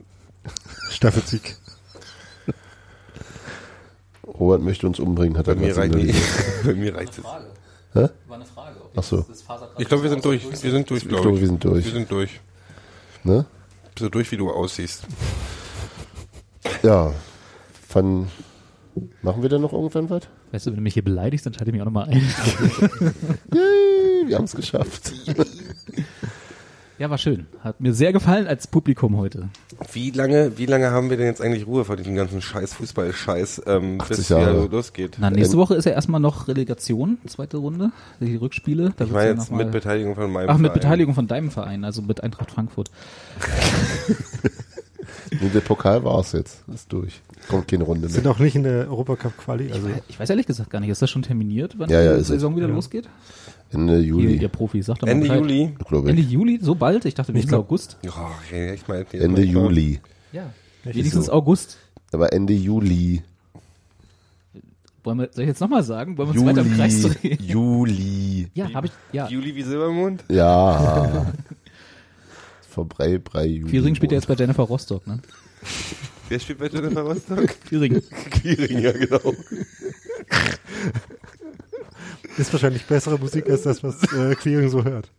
Staffelsieg. Robert möchte uns umbringen, hat Bei er mir gerade reicht. [laughs] Bei mir reicht es. Hä? War eine Frage. Ach so. Ich glaube, wir sind durch. Wir sind durch, Ich glaube ich. wir sind durch. Wir sind durch. Ne? Du durch, wie du aussiehst? Ja. Von, machen wir denn noch irgendwann was? Weißt du, wenn du mich hier beleidigst, dann schalte ich mich auch nochmal ein. [laughs] Yay, wir haben es geschafft. Ja, war schön. Hat mir sehr gefallen als Publikum heute. Wie lange, wie lange haben wir denn jetzt eigentlich Ruhe vor diesem ganzen Scheiß Fußball-Scheiß, ähm, 80 bis Jahre. wieder losgeht? Na, nächste Woche ist ja erstmal noch Relegation, zweite Runde, die Rückspiele. Da Ich meine ja jetzt mit Beteiligung von meinem Ach, mit Verein. Beteiligung von deinem Verein, also mit Eintracht Frankfurt. [laughs] Nee, der Pokal war es jetzt. Ist durch. Kommt keine Runde Sind mehr. auch nicht in der Europacup-Quali. Also Ich weiß ehrlich gesagt gar nicht, ist das schon terminiert, wann Ja, ja, die ist es. Saison wieder Ja. losgeht? Ende Hier, Juli, ihr Profis, sagt doch mal Ende Bescheid. Juli. glaube Ende ich. Juli? So bald? Ich dachte, wenigstens August. Ja, ich meine, Ende Juli. Ja. Wenigstens so. August. Aber Ende Juli. Wollen wir, soll ich jetzt nochmal sagen? Wollen wir uns weiter im Kreis drehen? Juli. Ja, habe ich, ja. Juli wie Silbermond? Ja. [laughs] Vorbei, Brei, Juli. Quiring spielt ja jetzt bei Jennifer Rostock, ne? Wer spielt bei Jennifer Rostock? Quiring. Quiring, ja genau. [laughs] ist wahrscheinlich bessere Musik als das, was äh, Queering so hört.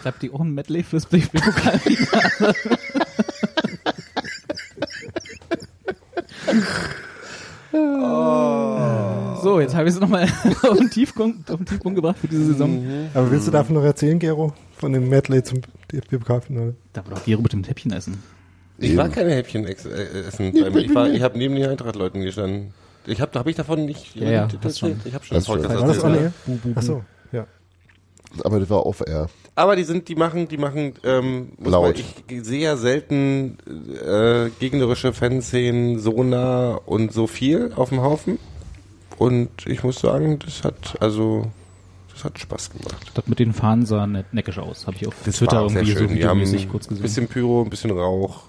Schreibt die auch ein Medley fürs DFB-Pokalfinale. So, jetzt habe ich es nochmal [laughs] auf den Tiefpunkt, auf den Tiefpunkt gebracht für diese Saison. Aber willst du davon noch erzählen, Gero? Von dem Medley zum DFB-Pokalfinale? Da war doch Gero mit dem Häppchen essen. Ich war keine Häppchen äh, essen. Ich, war, ich habe neben den Eintracht-Leuten gestanden. Ich habe hab ich davon nicht. Ja, ja, das- hast schon. Ich habe schon. War das on erzählt. air? Ach so, ja. Aber das war off-air. Aber die sind, die machen, die machen ähm, muss Laut. Man, ich sehe ja selten äh, gegnerische Fanszenen so nah und so viel auf dem Haufen. Und ich muss sagen, das hat also das hat Spaß gemacht. Das mit den Fahnen sah net, neckisch aus. Habe ich auf Das Twitter war irgendwie so schön. Die haben videomäßig kurz ein gesehen. bisschen Pyro, ein bisschen Rauch.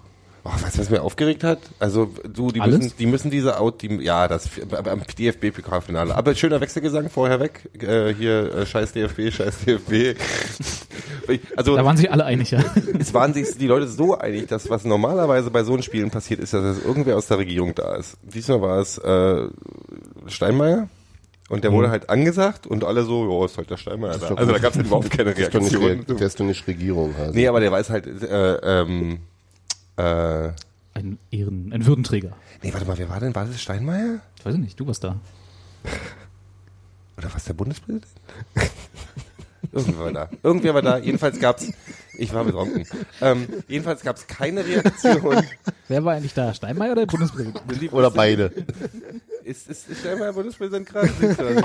Oh, weißt du, was mir aufgeregt hat? Also du, die Alles? müssen, die müssen diese Out, die, ja, das am DFB-Pokalfinale. Aber schöner Wechselgesang vorher weg. Äh, hier äh, Scheiß DFB, Scheiß DFB. [laughs] also Da waren sich alle einig, ja. [laughs] es waren sich die Leute so einig, dass was normalerweise bei so einen Spielen passiert ist, dass irgendwer aus der Regierung da ist. Diesmal war es äh, Steinmeier. Und der wurde halt angesagt und alle so, ja, ist halt der Steinmeier da. Also da gab es überhaupt keine Reaktion. Re- der ist doch nicht Regierung. Also. Nee, aber der weiß halt, äh, ähm, äh, Ein Ehren, ein Würdenträger. nee, warte mal, wer war denn? War das Steinmeier? Ich weiß nicht, du warst da. Oder was der Bundespräsident? [laughs] Irgendwer war da. Irgendwer war da. Jedenfalls gab's, ich war betrunken. Ähm, jedenfalls gab's keine Reaktion. Wer war eigentlich da? Steinmeier oder der Bundespräsident? Oder beide. Ist, ist, ist Steinmeier Bundespräsident gerade? Siehst du.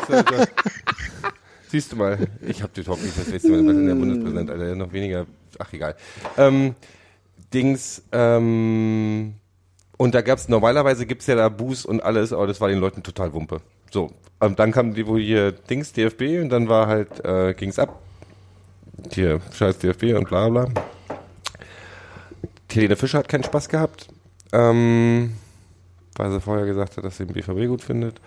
Siehst du mal, ich hab überhaupt nicht das letzte Mal, was ist denn der Bundespräsident, Alter, noch weniger, ach egal. Ähm, Dings, ähm, und da gab's, normalerweise gibt's ja da Buß und alles, aber das war den Leuten total Wumpe. So, ähm, dann kam die, wo hier Dings, DFB, und dann war halt, äh, ging's ab. Hier, scheiß DFB und bla bla. Helene Fischer hat keinen Spaß gehabt, ähm, weil sie vorher gesagt hat, dass sie den BVB gut findet.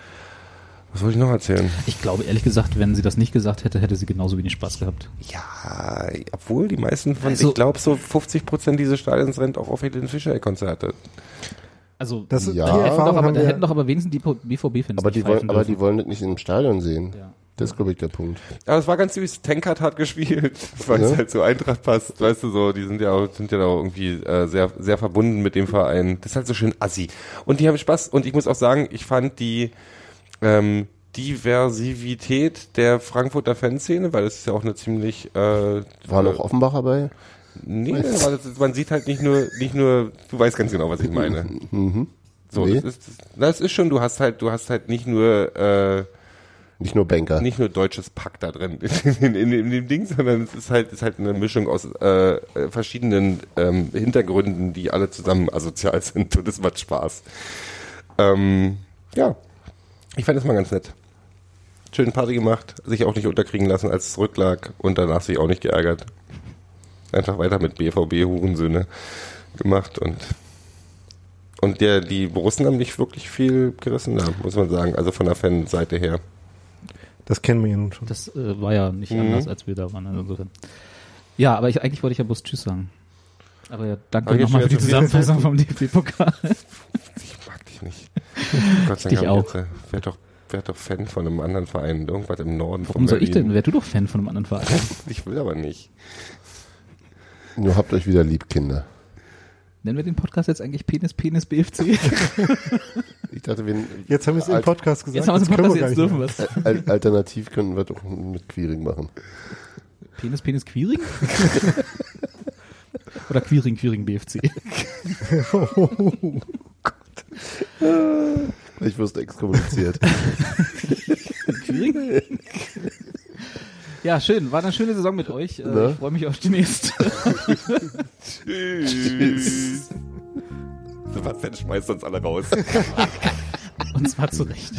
Was wollte ich noch erzählen? Ich glaube, ehrlich gesagt, wenn sie das nicht gesagt hätte, hätte sie genauso wenig Spaß gehabt. Ja, obwohl die meisten von, Also- ich glaube, so 50 Prozent dieses Stadions rennt auch auf Helene Fischer-Konzerte. Also, Das ist- Ja. da, die hätten doch aber, haben da hätten doch aber wenigstens die BVB-Fans Aber die, wollen, aber die wollen das nicht im Stadion sehen. Ja. Das ist, glaube ich, der Punkt. Aber es war ganz süß. Tankard hat gespielt, [laughs] weil es Ja. halt so Eintracht passt. Weißt du so, die sind ja auch, sind ja auch irgendwie äh, sehr, sehr verbunden mit dem Verein. Das ist halt so schön assi. Und die haben Spaß. Und ich muss auch sagen, ich fand die ähm, Diversität der Frankfurter Fanszene, weil es ist ja auch eine ziemlich äh, War noch Offenbacher bei? Nee, aber man sieht halt nicht nur, nicht nur, du weißt ganz genau, was ich meine. So, Nee. das ist, das, ist schon, du hast halt, du hast halt nicht nur, äh, Nicht nur Banker. nicht nur deutsches Pack da drin [laughs] in, in, in dem Ding, sondern es ist halt, ist halt eine Mischung aus äh, verschiedenen ähm, Hintergründen, die alle zusammen asozial [laughs] sind und es macht Spaß. Ähm, ja, ich fand das mal ganz nett. Schön Party gemacht, sich auch nicht unterkriegen lassen, als es zurücklag und danach sich auch nicht geärgert. Einfach weiter mit BVB Hurensöhne gemacht und und der, die Borussen haben nicht wirklich viel gerissen, da, muss man sagen. Also von der Fanseite her. Das kennen wir ja nun schon. Das äh, war ja nicht Mhm. anders, als wir da waren. Also insofern. Ja, aber ich, eigentlich wollte ich ja bloß Tschüss sagen. Aber ja, danke nochmal für die Zusammenfassung [laughs] vom DFB-Pokal. Ich mag dich nicht. [laughs] Gott sei Dich Dank. auch. äh, Werd doch, werd doch Fan von einem anderen Verein. Irgendwas im Norden Warum von soll ich denn? Wär du doch Fan von einem anderen Verein. [laughs] Ich will aber nicht. Nur habt euch wieder lieb, Kinder. Nennen wir den Podcast jetzt eigentlich Penis, Penis, BFC? [laughs] Ich dachte, wir, Jetzt haben wir es im Podcast gesagt. Jetzt haben wir es im können Podcast, jetzt dürfen wir es. Al- alternativ könnten wir doch mit Queering machen. Penis, Penis, Queering? Oder Queering, Queering, BFC? [laughs] Ich wirst exkommuniziert. [laughs] Ja, schön. War eine schöne Saison mit euch. Äh, Ne? Ich freue mich auf die nächste. [laughs] Tschüss. Sebastian schmeißt uns alle raus. Und zwar zu Recht.